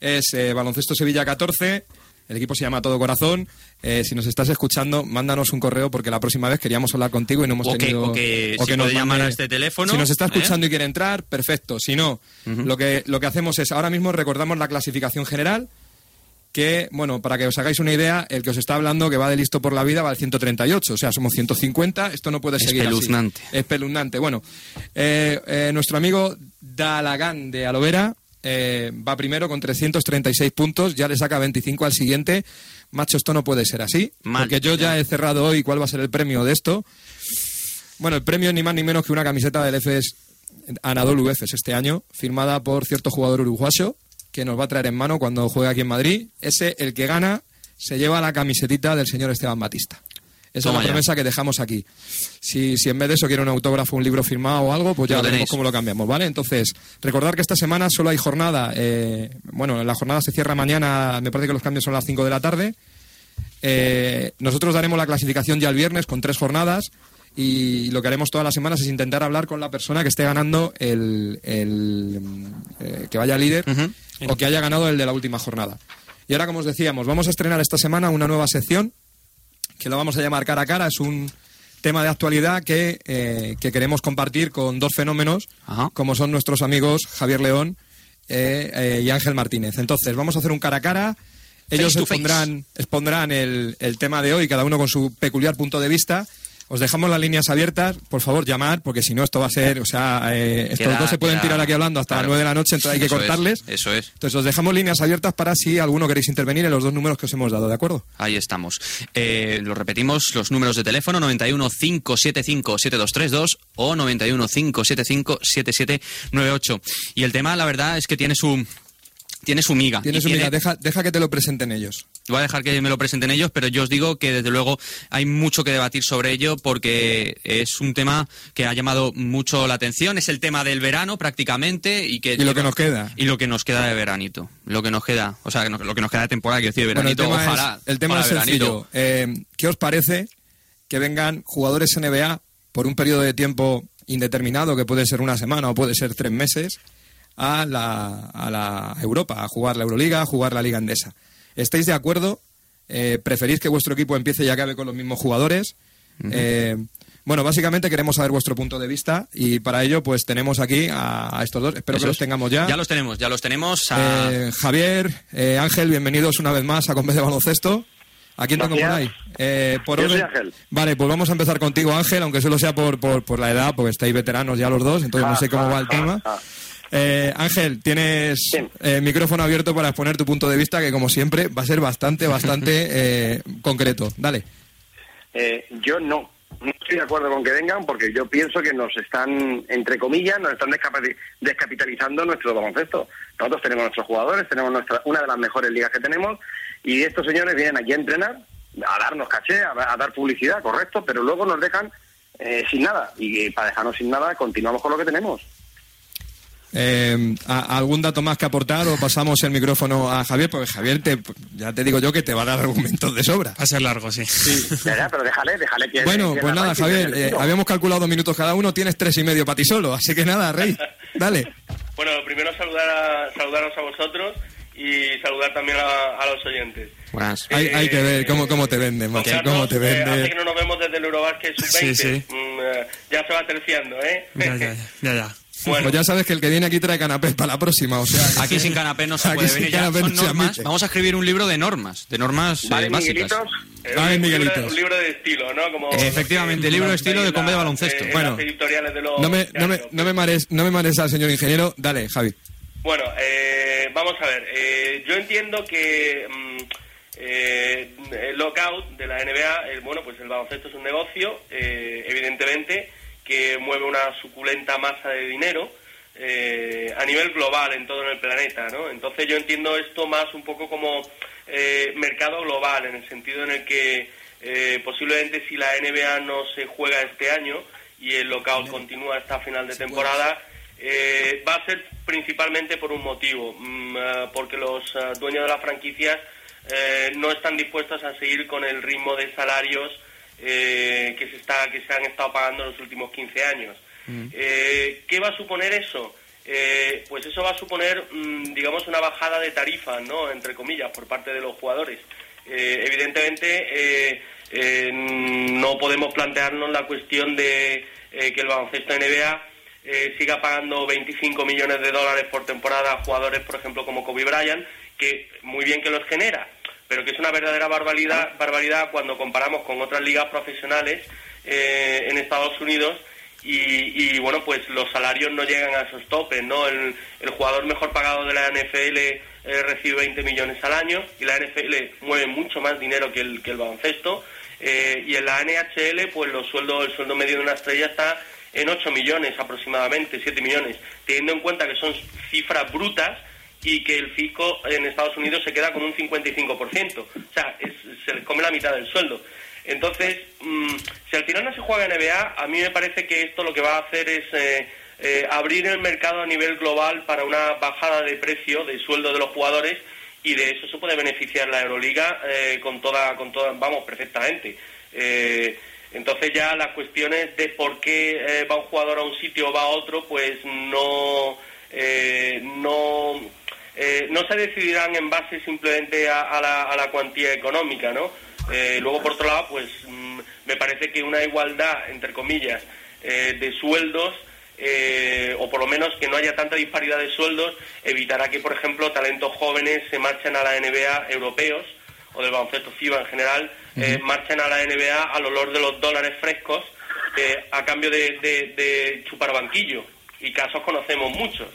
es eh, Baloncesto Sevilla 14. El equipo se llama Todo Corazón. Eh, si nos estás escuchando, mándanos un correo porque la próxima vez queríamos hablar contigo y no hemos O que- tenido... o que si nos puede llamar a este teléfono, Si nos está ¿eh? escuchando y quiere entrar, perfecto. Si no, lo, que, lo que hacemos es, ahora mismo recordamos la clasificación general, que, bueno, para que os hagáis una idea, el que os está hablando que va de listo por la vida va al 138, o sea, somos 150, esto no puede seguir así. Espeluznante. Espeluznante. Bueno, eh, eh, nuestro amigo Dalagán de Alovera eh, va primero con 336 puntos, ya le saca 25 al siguiente. Macho, esto no puede ser así, Mal, porque yo ya he cerrado hoy cuál va a ser el premio de esto. Bueno, el premio es ni más ni menos que una camiseta del EFES, Anadolu EFES este año, firmada por cierto jugador uruguayo, que nos va a traer en mano cuando juegue aquí en Madrid. Ese, el que gana, se lleva la camisetita del señor Esteban Batista. Esa Toma es la ya. promesa que dejamos aquí. Si, si en vez de eso quiere un autógrafo, un libro firmado o algo, pues ya veremos cómo lo cambiamos, ¿vale? Entonces, recordar que esta semana solo hay jornada. eh, bueno, la jornada se cierra mañana, me parece que los cambios son a las 5 de la tarde. Eh, nosotros daremos la clasificación ya el viernes con tres jornadas y lo que haremos todas las semanas es intentar hablar con la persona que esté ganando el, el, eh, que vaya líder o que haya ganado el de la última jornada. Y ahora, como os decíamos, vamos a estrenar esta semana una nueva sección que lo vamos a llamar cara a cara. Es un tema de actualidad que, eh, que queremos compartir con dos fenómenos, como son nuestros amigos Javier León eh, eh, y Ángel Martínez. Entonces, vamos a hacer un cara a cara. Ellos expondrán, expondrán el, el tema de hoy, cada uno con su peculiar punto de vista. Os dejamos las líneas abiertas, por favor llamar, porque si no esto va a ser, o sea, eh, estos Queda- dos se pueden queda- tirar aquí hablando hasta claro. las 9 de la noche, entonces hay que Eso es, cortarles. eso es. Entonces os dejamos líneas abiertas para si alguno queréis intervenir en los dos números que os hemos dado, ¿de acuerdo? Ahí estamos. Eh, lo repetimos, los números de teléfono 91 575 7232 o 91 575 7798. Y el tema, la verdad, es que tiene su tiene su miga. Tiene- mira, deja, deja que te lo presenten ellos. Voy a dejar que me lo presenten ellos, pero yo os digo que desde luego hay mucho que debatir sobre ello porque es un tema que ha llamado mucho la atención. Es el tema del verano prácticamente y que Y lo que nos queda. y lo que nos queda de veranito, lo que nos queda, o sea, lo que nos queda de temporada, quiero decir, de Bueno, el veranito, tema ojalá. es, el tema es sencillo. veranito. Eh, ¿Qué os parece que vengan jugadores NBA por un periodo de tiempo indeterminado, que puede ser una semana o puede ser tres meses, a la, a la Europa, a jugar la Euroliga, a jugar la Liga Endesa? ¿Estáis de acuerdo? Eh, ¿Preferís que vuestro equipo empiece y acabe con los mismos jugadores? Eh, bueno, básicamente queremos saber vuestro punto de vista y para ello pues tenemos aquí a, a estos dos. Espero Eso que los es. tengamos ya. Ya los tenemos, ya los tenemos. a- Eh, Javier, eh, Ángel, bienvenidos una vez más a Conve de Baloncesto. ¿A quién tengo por ahí? Eh, por Yo soy orden- Ángel. Vale, pues vamos a empezar contigo, Ángel, aunque solo sea por, por, por la edad, porque estáis veteranos ya los dos, entonces no sé cómo va el tema. Eh, Ángel, tienes eh, micrófono abierto para exponer tu punto de vista, que como siempre va a ser bastante, bastante eh, concreto. Dale. Eh, yo no. No estoy de acuerdo con que vengan porque yo pienso que nos están, entre comillas, nos están descapitalizando nuestro baloncesto. Nosotros tenemos nuestros jugadores, tenemos nuestra, una de las mejores ligas que tenemos y estos señores vienen aquí a entrenar, a darnos caché, a, a dar publicidad, correcto, pero luego nos dejan eh, sin nada. Y para dejarnos sin nada, continuamos con lo que tenemos. Eh, ¿a- ¿Algún dato más que aportar o pasamos el micrófono a Javier? Porque Javier, te, ya te digo yo que te va a dar argumentos de sobra. Va a ser largo, sí. Ya, ya, pero déjale, déjale que... Bueno, que pues nada, Javier, eh, habíamos calculado dos minutos cada uno, tienes tres y medio para ti solo, así que nada, Rey, dale. Bueno, primero saludar a, saludaros a vosotros y saludar también a, a los oyentes. Buenas. Hay, hay que ver cómo, cómo te venden, Carlos, cómo te eh, hace venden. que no nos vemos desde el Eurobasket Sub-20. Sí, sí. Mm, eh, ya se va terciando, ¿eh? Ya, ya, ya, ya. Pues ya sabes que el que viene aquí trae canapés para la próxima, o sea... Aquí sin canapé no se Aquí puede sin venir. Ya canapé son no se normas. admite. Vamos a escribir un libro de normas, de normas eh, Vale, básicas. Miguelitos. Eh, Vale, un, libro, Miguelitos. un libro de estilo, ¿no? Como Efectivamente, libro de estilo de de Baloncesto. eh, en Bueno. las editoriales de los No me, no, me, no me mares, no me mares al señor ingeniero. Dale, Javi. Bueno, eh, vamos a ver. eh, yo entiendo que mm, eh, el lockout de la NBA, el, bueno, pues el baloncesto es un negocio, eh, evidentemente, que mueve una suculenta masa de dinero eh, a nivel global en todo el planeta, ¿no? Entonces yo entiendo esto más un poco como eh, mercado global, en el sentido en el que eh, posiblemente si la NBA no se juega este año y el lockout continúa hasta final de temporada, eh, va a ser principalmente por un motivo, mm, eh, porque los eh, dueños de las franquicias no están dispuestos a seguir con el ritmo de salarios eh, que se está que se han estado pagando en los últimos 15 años. Eh, ¿Qué va a suponer eso? Eh, pues eso va a suponer, mm, digamos, una bajada de tarifas, ¿no? Entre comillas, por parte de los jugadores. Eh, evidentemente, eh, eh, no podemos plantearnos la cuestión de que el baloncesto NBA siga pagando 25 millones de dólares por temporada a jugadores, por ejemplo, como Kobe Bryant, que muy bien que los genera, pero que es una verdadera barbaridad, barbaridad cuando comparamos con otras ligas profesionales eh, en Estados Unidos y, y, bueno, pues los salarios no llegan a esos topes, ¿no? El, el jugador mejor pagado de la NFL eh, recibe 20 millones al año y la NFL mueve mucho más dinero que el, que el baloncesto eh, y en la NHL pues los sueldos, el sueldo medio de una estrella está en 8 millones aproximadamente, 7 millones, teniendo en cuenta que son cifras brutas y que el fisco en Estados Unidos se queda con un 55%. O sea, es- se les come la mitad del sueldo. Entonces, mm, si al final no se juega NBA, a mí me parece que esto lo que va a hacer es eh, eh, abrir el mercado a nivel global para una bajada de precio de sueldo de los jugadores y de eso se puede beneficiar la Euroliga eh, con toda, con toda, vamos, perfectamente. Eh, entonces ya las cuestiones de por qué va un jugador a un sitio o va a otro, pues no, no, eh, no se decidirán en base simplemente a, a la, a la cuantía económica, ¿no? Eh, luego, por otro lado, pues mm, me parece que una igualdad, entre comillas, eh, de sueldos, o por lo menos que no haya tanta disparidad de sueldos, evitará que, por ejemplo, talentos jóvenes se marchen a la NBA europeos, o del baloncesto FIBA en general, eh, marchen a la NBA al olor de los dólares frescos eh, a cambio de, de- de chupar banquillo. Y casos conocemos muchos.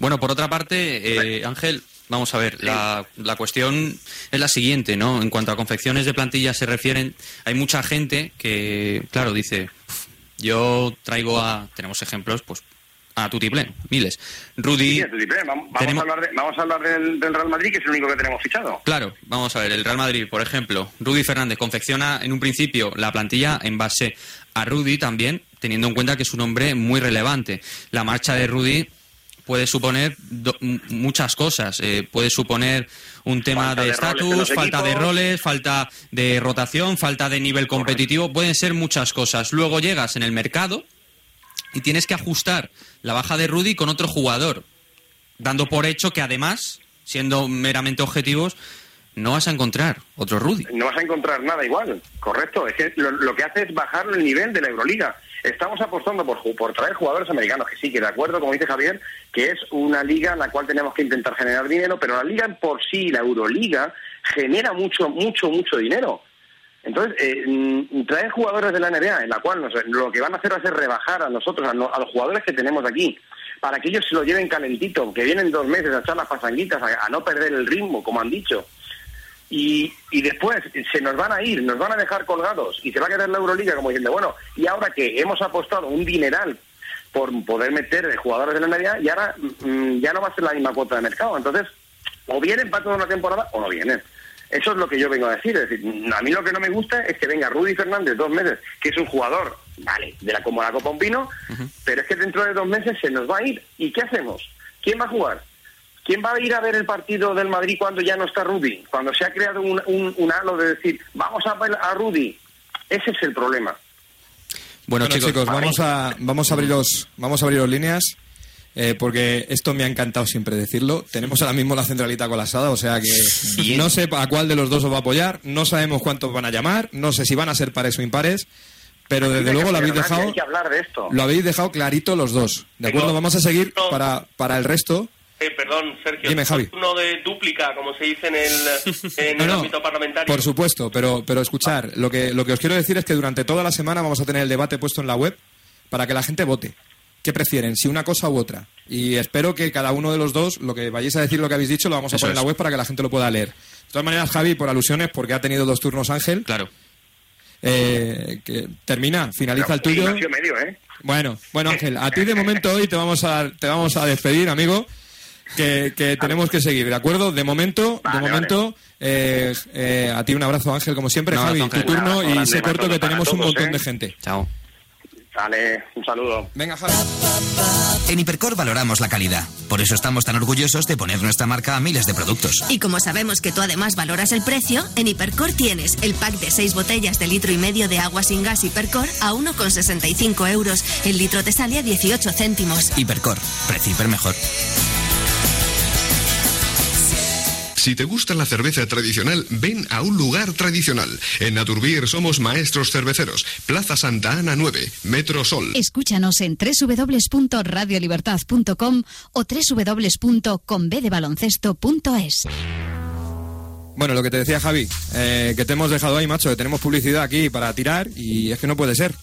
Bueno, por otra parte, eh, Ángel, vamos a ver, la, la cuestión es la siguiente, ¿no? En cuanto a confecciones de plantillas se refieren, hay mucha gente que, claro, dice, "Uf, yo traigo a, tenemos ejemplos, pues, a Tutiplén, miles. Rudy, Sí, a tu triple. Vamos, vamos tenemos- a hablar, de- vamos a hablar del, del Real Madrid, que es el único que tenemos fichado. Claro, vamos a ver, el Real Madrid, por ejemplo, Rudy Fernández confecciona en un principio la plantilla en base a Rudy también, teniendo en cuenta que es un hombre muy relevante. La marcha de Rudy puede suponer do- muchas cosas, eh, puede suponer un tema Falta de estatus, falta de roles, falta de rotación, falta de nivel competitivo, pueden ser muchas cosas. Luego llegas en el mercado y tienes que ajustar la baja de Rudy con otro jugador, dando por hecho que además, siendo meramente objetivos, no vas a encontrar otro Rudy. No vas a encontrar nada igual, correcto. Es que lo, lo que hace es bajar el nivel de la Euroliga. Estamos apostando por, por traer jugadores americanos, que sí, que de acuerdo, como dice Javier, que es una liga en la cual tenemos que intentar generar dinero, pero la liga en por sí, la Euroliga, genera mucho, mucho, mucho dinero. Entonces, eh, mm, traer jugadores de la NBA, en la cual nos- lo que van a hacer va a ser rebajar a nosotros, a, no- a los jugadores que tenemos aquí, para que ellos se lo lleven calentito, que vienen dos meses a echar las pasanguitas, a, a no perder el ritmo, como han dicho. Y, y después se nos van a ir, nos van a dejar colgados y se va a quedar la Euroliga como diciendo, bueno, y ahora que hemos apostado un dineral por poder meter jugadores de la NBA y ahora mm, ya no va a ser la misma cuota de mercado. Entonces, o vienen para toda una temporada o no vienen. Eso es lo que yo vengo a decir. Es decir, a mí lo que no me gusta es que venga Rudy Fernández dos meses, que es un jugador, vale, de la como la Copa Un Pino, pero es que dentro de dos meses se nos va a ir. ¿Y qué hacemos? ¿Quién va a jugar? ¿Quién va a ir a ver el partido del Madrid cuando ya no está Rudy? Cuando se ha creado un, un, un halo de decir, vamos a ver a Rudy. Ese es el problema. Bueno, chicos, vamos a vamos a abriros vamos a abriros líneas. eh, porque esto me ha encantado siempre decirlo. Tenemos ahora mismo la centralita colapsada, o sea que no sé a cuál de los dos os va a apoyar, no sabemos cuántos van a llamar, no sé si van a ser pares o impares, pero Aquí desde luego lo habéis dejado, Hay que hablar de esto. lo habéis dejado clarito los dos. ¿De acuerdo? Vamos a seguir para, para el resto. Eh, perdón, Sergio. Dime, Javi. Uno de dúplica, como se dice en el, en No, el no, ámbito parlamentario. Por supuesto, pero, pero escuchar, lo que, lo que os quiero decir es que durante toda la semana vamos a tener el debate puesto en la web para que la gente vote. ¿Qué prefieren? Si una cosa u otra. Y espero que cada uno de los dos, lo que vayáis a decir, lo que habéis dicho, lo vamos a Eso poner en la web para que la gente lo pueda leer. De todas maneras, Javi, por alusiones, porque ha tenido dos turnos Ángel. Claro. Eh, que termina, finaliza el tuyo. Medio, ¿eh? Bueno, bueno Ángel, a ti de momento hoy te vamos a, te vamos a despedir, amigo, que, que tenemos que seguir, ¿de acuerdo? De momento, de momento, eh, eh, a ti un abrazo Ángel, como siempre, Javi, tu turno y sé corto que tenemos un montón ¿eh? de gente. Chao. Dale, un saludo. Venga, Javi. En Hipercor valoramos la calidad. Por eso estamos tan orgullosos de poner nuestra marca a miles de productos. Y como sabemos que tú además valoras el precio, en Hipercor tienes el pack de 6 botellas de litro y medio de agua sin gas Hipercor a 1,65 euros. El litro te sale a 18 céntimos. Hipercor, precio hiper mejor. Si te gusta la cerveza tradicional, ven a un lugar tradicional. En Naturbier somos maestros cerveceros. Plaza Santa Ana 9, Metro Sol. Escúchanos en www.radiolibertad.com o www.conbedebaloncesto.es. Bueno, lo que te decía Javi, eh, que te hemos dejado ahí, macho, que tenemos publicidad aquí para tirar y es que no puede ser.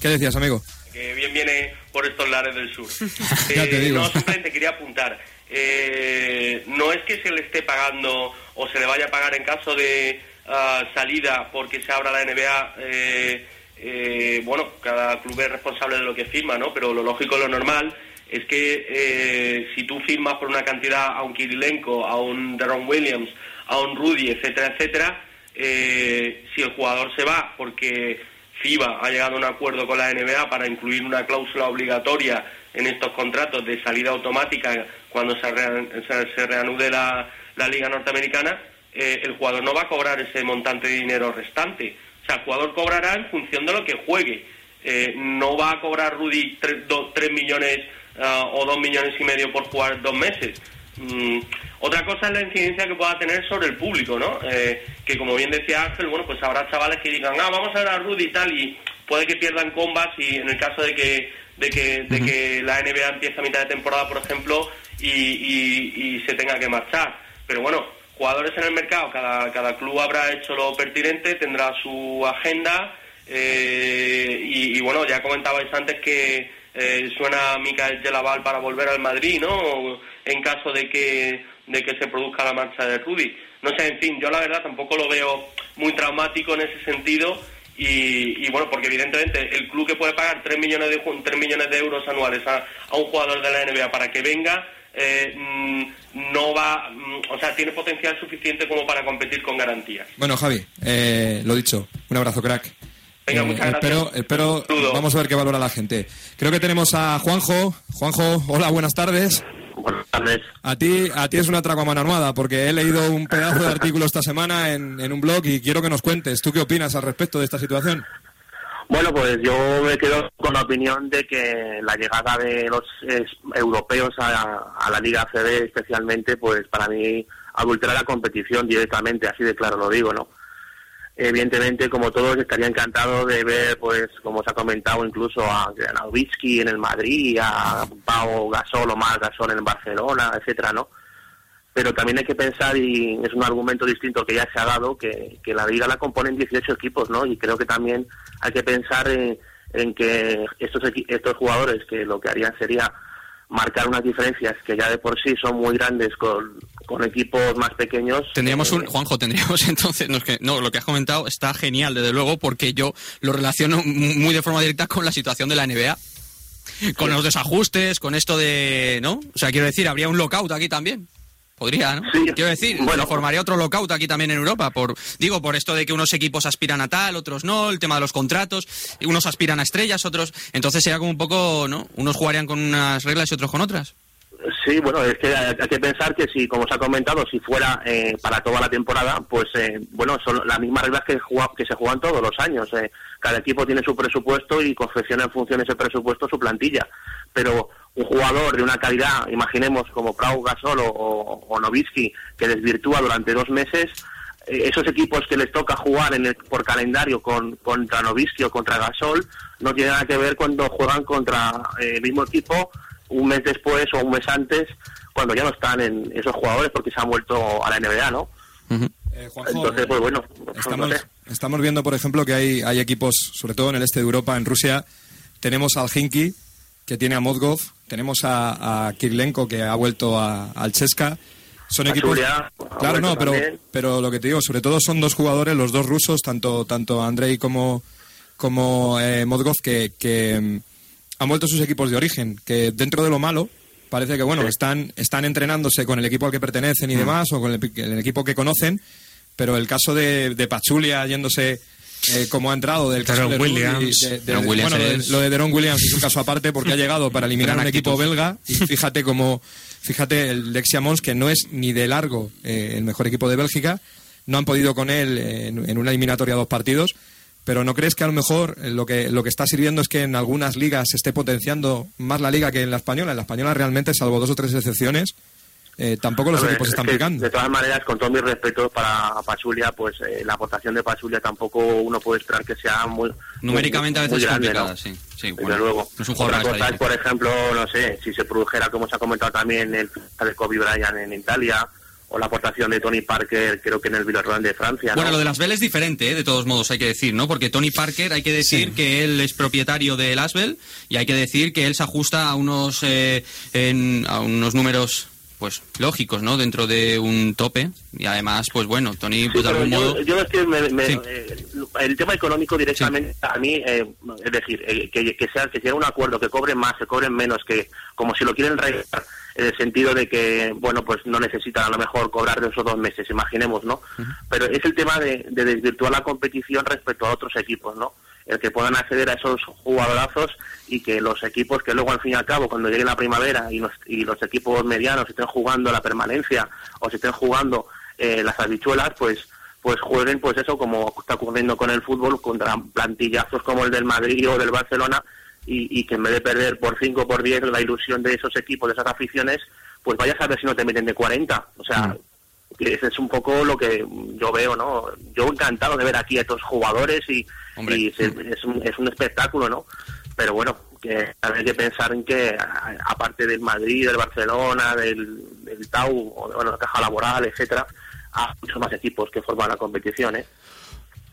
¿Qué decías, amigo? que bien viene por estos lares del sur. Ya te digo. No, simplemente quería apuntar. Eh, no es que se le esté pagando o se le vaya a pagar en caso de ah, salida porque se abra la NBA. eh, eh, bueno, cada club es responsable de lo que firma, ¿no? Pero lo lógico, lo normal es que eh, si tú firmas por una cantidad a un Kirilenko, a un Deron Williams, a un Rudy, etcétera, etcétera, si el jugador se va porque FIBA ha llegado a un acuerdo con la NBA para incluir una cláusula obligatoria en estos contratos de salida automática cuando se, rean- se- reanude la, la liga norteamericana, eh, el jugador no va a cobrar ese montante de dinero restante. O sea, el jugador cobrará en función de lo que juegue. Eh, no va a cobrar Rudy 3 millones ah, o 2 millones y medio por jugar dos meses. Mm, otra cosa es la incidencia que pueda tener sobre el público, ¿no? Eh, que como bien decía Ángel, bueno, pues habrá chavales que digan, ah, vamos a ver a Rudy y tal, y puede que pierdan combas y en el caso de que de que, de que la NBA empiece a mitad de temporada, por ejemplo, y, y- y se tenga que marchar. Pero bueno, jugadores en el mercado, cada, cada club habrá hecho lo pertinente, tendrá su agenda, eh, y, y bueno, ya comentabais antes que eh, suena Micael Yelaval para volver al Madrid, ¿no? En caso de que, de que se produzca la marcha de Rudy. No sé, en fin, yo la verdad tampoco lo veo muy traumático en ese sentido. Y, y bueno, porque evidentemente el club que puede pagar 3 millones de, ju- 3 millones de euros anuales a, a un jugador de la NBA para que venga, eh, mm, no va, mm, o sea, tiene potencial suficiente como para competir con garantías. Bueno, Javi, eh, lo dicho, un abrazo, crack. Venga, Eh, muchas espero, gracias. espero, vamos a ver qué valora la gente. Creo que tenemos a Juanjo. Juanjo, hola, buenas tardes. Buenas tardes. A ti, a ti es una atraco a mano armada, porque he leído un pedazo de artículo esta semana en, en un blog y quiero que nos cuentes. ¿Tú qué opinas al respecto de esta situación? Bueno, pues yo me quedo con la opinión de que la llegada de los eh, europeos a, a la Liga ACB especialmente, pues para mí adultera la competición directamente, así de claro lo digo, ¿no? Evidentemente, como todos, estaría encantado de ver, pues, como se ha comentado, incluso a Novitsky en el Madrid, a Pau Gasol o más Gasol en el Barcelona, etcétera, ¿no? pero también hay que pensar, y es un argumento distinto que ya se ha dado, que, que la liga la componen 18 equipos, ¿no? Y creo que también hay que pensar en, en que estos, estos jugadores que lo que harían sería marcar unas diferencias que ya de por sí son muy grandes con, con equipos más pequeños. Tendríamos un, Juanjo, tendríamos entonces, no, que- no, lo que has comentado está genial, desde luego, porque yo lo relaciono mu- muy de forma directa con la situación de la NBA. Con los desajustes, con esto de, ¿no? O sea, quiero decir, habría un lockout aquí también. Podría, ¿no? Quiero decir, bueno. formaría otro lockout aquí también en Europa. Por, digo, por esto de que unos equipos aspiran a tal, otros no, el tema de los contratos, unos aspiran a estrellas, otros. Entonces sería como un poco, ¿no? Unos jugarían con unas reglas y otros con otras. Sí, bueno, es que hay, que pensar que si, como se ha comentado, si fuera eh, para toda la temporada, pues eh, bueno, son las mismas reglas que, se juegan todos los años. eh. Cada equipo tiene su presupuesto y confecciona en función de ese presupuesto su plantilla. Pero un jugador de una calidad, imaginemos como Pau Gasol o, o, Nowitzki, que desvirtúa durante dos meses, eh, esos equipos que les toca jugar en el- por calendario con, contra Nowitzki o contra Gasol no tiene nada que ver cuando juegan contra eh, el mismo equipo un mes después o un mes antes, cuando ya no están en esos jugadores porque se han vuelto a la NBA, ¿no? Entonces, pues bueno, Estamos, no sé. estamos viendo, por ejemplo, que hay, hay equipos, sobre todo en el este de Europa, en Rusia, tenemos al Hinky, que tiene a Mozgov, tenemos a, a Kirlenko, que ha vuelto a- al Chesca. Son A equipos... Zulia Claro, no, pero, también. pero lo que te digo, sobre todo son dos jugadores, los dos rusos, tanto, tanto Andrei como, como eh, Mozgov, que, que han vuelto sus equipos de origen, que dentro de lo malo, parece que bueno, están, están entrenándose con el equipo al que pertenecen y Mm. demás, o con el, equipo que conocen, pero el caso de, de Pachulia yéndose eh, como ha entrado del caso de Williams. de- de- Williams bueno, lo de- es- lo de Deron Williams es un caso aparte porque ha llegado para eliminar a un equipo belga y fíjate como fíjate el Lexia Mons que no es ni de largo eh, el mejor equipo de Bélgica no han podido con él eh, en, en una eliminatoria dos partidos pero no crees que a lo mejor eh, lo que lo que está sirviendo es que en algunas ligas se esté potenciando más la liga que en la española en la española realmente salvo dos o tres excepciones eh, tampoco los ver, equipos es están que, picando De todas maneras, con todo mi respeto para Pachulia, pues eh, la aportación de Pachulia tampoco uno puede esperar que sea muy. Numéricamente muy- a veces muy es complicada, ¿no? sí. sí Desde bueno, luego. No es un jugador Otra cosa es, por ejemplo, no sé, si se produjera, como se ha comentado también, el de Kobe Bryant en Italia, o la aportación de Tony Parker, creo que en el Villarreal de Francia. Bueno, ¿no? lo de las Bell es diferente, ¿eh? de todos modos, hay que decir, ¿no? Porque Tony Parker, hay que decir que él es propietario del Asbel y hay que decir que él se ajusta a unos, eh, en- a unos números, pues, lógicos, ¿no? Dentro de un tope. Y además, pues bueno, Tony, Sí, pues de pero algún yo, modo... yo es que me- me- Sí. eh, el tema económico directamente a mí eh, es decir eh, que, que sea que sea un acuerdo que cobren más que cobren menos que como si lo quieren regalar en el sentido de que bueno pues no necesitan a lo mejor cobrar de esos dos meses imaginemos no pero es el tema de, de desvirtuar la competición respecto a otros equipos no el que puedan acceder a esos jugadorazos y que los equipos que luego al fin y al cabo cuando llegue la primavera y los, y los equipos medianos estén jugando la permanencia o se estén jugando eh, las habichuelas pues pues jueguen pues eso como está ocurriendo con el fútbol contra plantillazos como el del Madrid o del Barcelona y, y que en vez de perder por 5 por 10 la ilusión de esos equipos, de esas aficiones, pues vayas a ver si no te meten de 40. O sea, que ese es un poco lo que yo veo, ¿no? Yo encantado de ver aquí a estos jugadores y, es, un, es un espectáculo, ¿no? Pero bueno, que hay que pensar en que aparte del Madrid, del Barcelona, del, del Tau, o bueno, la Caja Laboral, etcétera, hay muchos más equipos que forman la competición, ¿eh?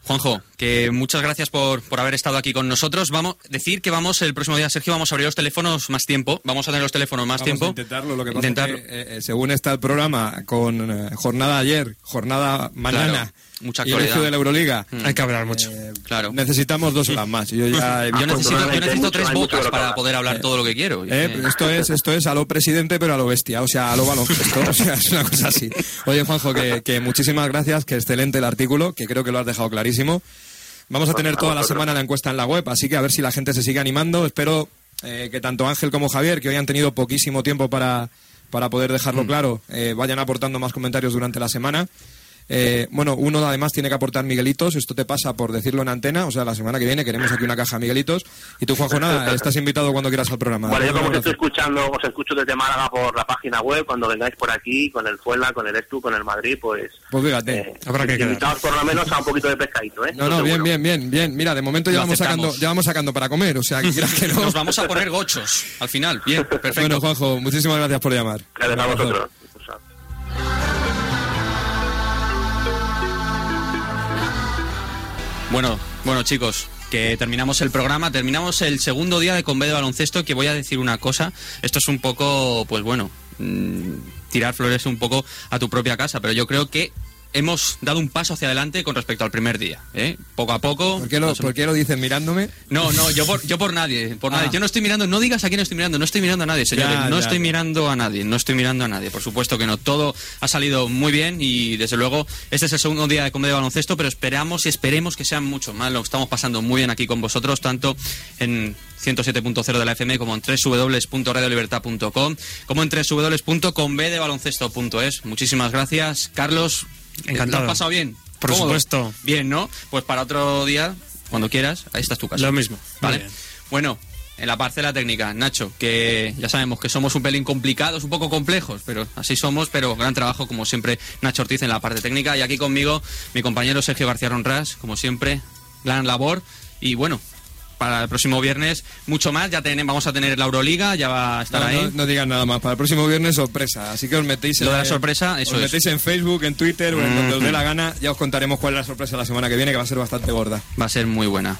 Juanjo, que muchas gracias por, por haber estado aquí con nosotros. Vamos a decir que vamos el próximo día, Sergio, vamos a abrir los teléfonos más tiempo. Vamos a tener los teléfonos más Vamos tiempo. a intentarlo. Lo que pasa Intentarlo. es que, eh, eh, según está el programa, con eh, jornada ayer, jornada mañana Claro, mucha y inicio actualidad. de la Euroliga, Mm. Hay que hablar mucho. claro. necesitamos dos horas más. Yo, ya he Yo visto- necesito, yo necesito tres bocas para poder hablar todo lo que quiero. Eh, pero esto es esto es a lo presidente pero a lo bestia, o sea, a lo baloncesto, o sea, es una cosa así. Oye, Juanjo, que, que muchísimas gracias, que excelente el artículo, que creo que lo has dejado clarísimo. Vamos a tener toda la semana la encuesta en la web, así que a ver si la gente se sigue animando. Espero eh, que tanto Ángel como Javier, que hoy han tenido poquísimo tiempo para, para poder dejarlo Mm. claro, eh, vayan aportando más comentarios durante la semana. Eh, bueno, uno además tiene que aportar Miguelitos, esto te pasa por decirlo en antena, o sea, la semana que viene queremos aquí una caja Miguelitos. Y tú, Juanjo, nada, estás invitado cuando quieras al programa. Bueno, yo como que abrazo. estoy escuchando, os escucho desde Málaga por la página web, cuando vengáis por aquí, con el Fuela, con el Estu, con el Madrid, pues... Pues fíjate, habrá que quedar. Invitados por lo menos a un poquito de pescadito, ¿eh? No, no, bien, bien, bien, bien. Mira, de momento ya Lo vamos, aceptamos. sacando, ya vamos sacando para comer, o sea, que quieras que no. Nos vamos a poner gochos al final. Bien, perfecto. Bueno, Juanjo, muchísimas gracias por llamar. Gracias a vosotros. Bueno, bueno chicos, que terminamos el programa, terminamos el segundo día de Conve de baloncesto, que voy a decir una cosa, esto es un poco, pues bueno, mm, tirar flores un poco a tu propia casa, pero yo creo que hemos dado un paso hacia adelante con respecto al primer día, ¿eh? Poco a poco. ¿Por qué lo, nos- por qué lo dices mirándome? No, no, yo por, yo por nadie, por Ah. nadie. Yo no estoy mirando, no digas a quién estoy mirando, no estoy mirando a nadie, señores. Ya, no ya, estoy mirando a nadie, no estoy mirando a nadie. Por supuesto que no. Todo ha salido muy bien y desde luego este es el segundo día de Comedia de Baloncesto, pero esperamos y esperemos que sean mucho más. Lo estamos pasando muy bien aquí con vosotros, tanto en 107.0 de la FM como en www.radiolibertad.com como en www.convedebaloncesto.es. Muchísimas gracias, Carlos. Encantado. ¿Lo has pasado bien? Por ¿Cómodo? supuesto. Bien, ¿no? Pues para otro día, cuando quieras, ahí está tu casa. Lo mismo. Vale. Bien. Bueno, en la parcela técnica, Nacho, que ya sabemos que somos un pelín complicados, un poco complejos, pero así somos, pero gran trabajo, como siempre, Nacho Ortiz en la parte técnica. Y aquí conmigo, mi compañero Sergio García Ronras, como siempre, gran labor. Y bueno, para el próximo viernes, mucho más. Ya tenemos, vamos a tener la Euroliga, ya va a estar No, ahí. no, no digan nada más. Para el próximo viernes, sorpresa. Así que os metéis en Lo de la sorpresa, eso os es. metéis en Facebook, en Twitter o en Mm. donde os dé la gana. Ya os contaremos cuál es la sorpresa la semana que viene, que va a ser bastante gorda. Va a ser muy buena.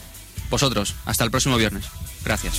Vosotros, hasta el próximo viernes. Gracias.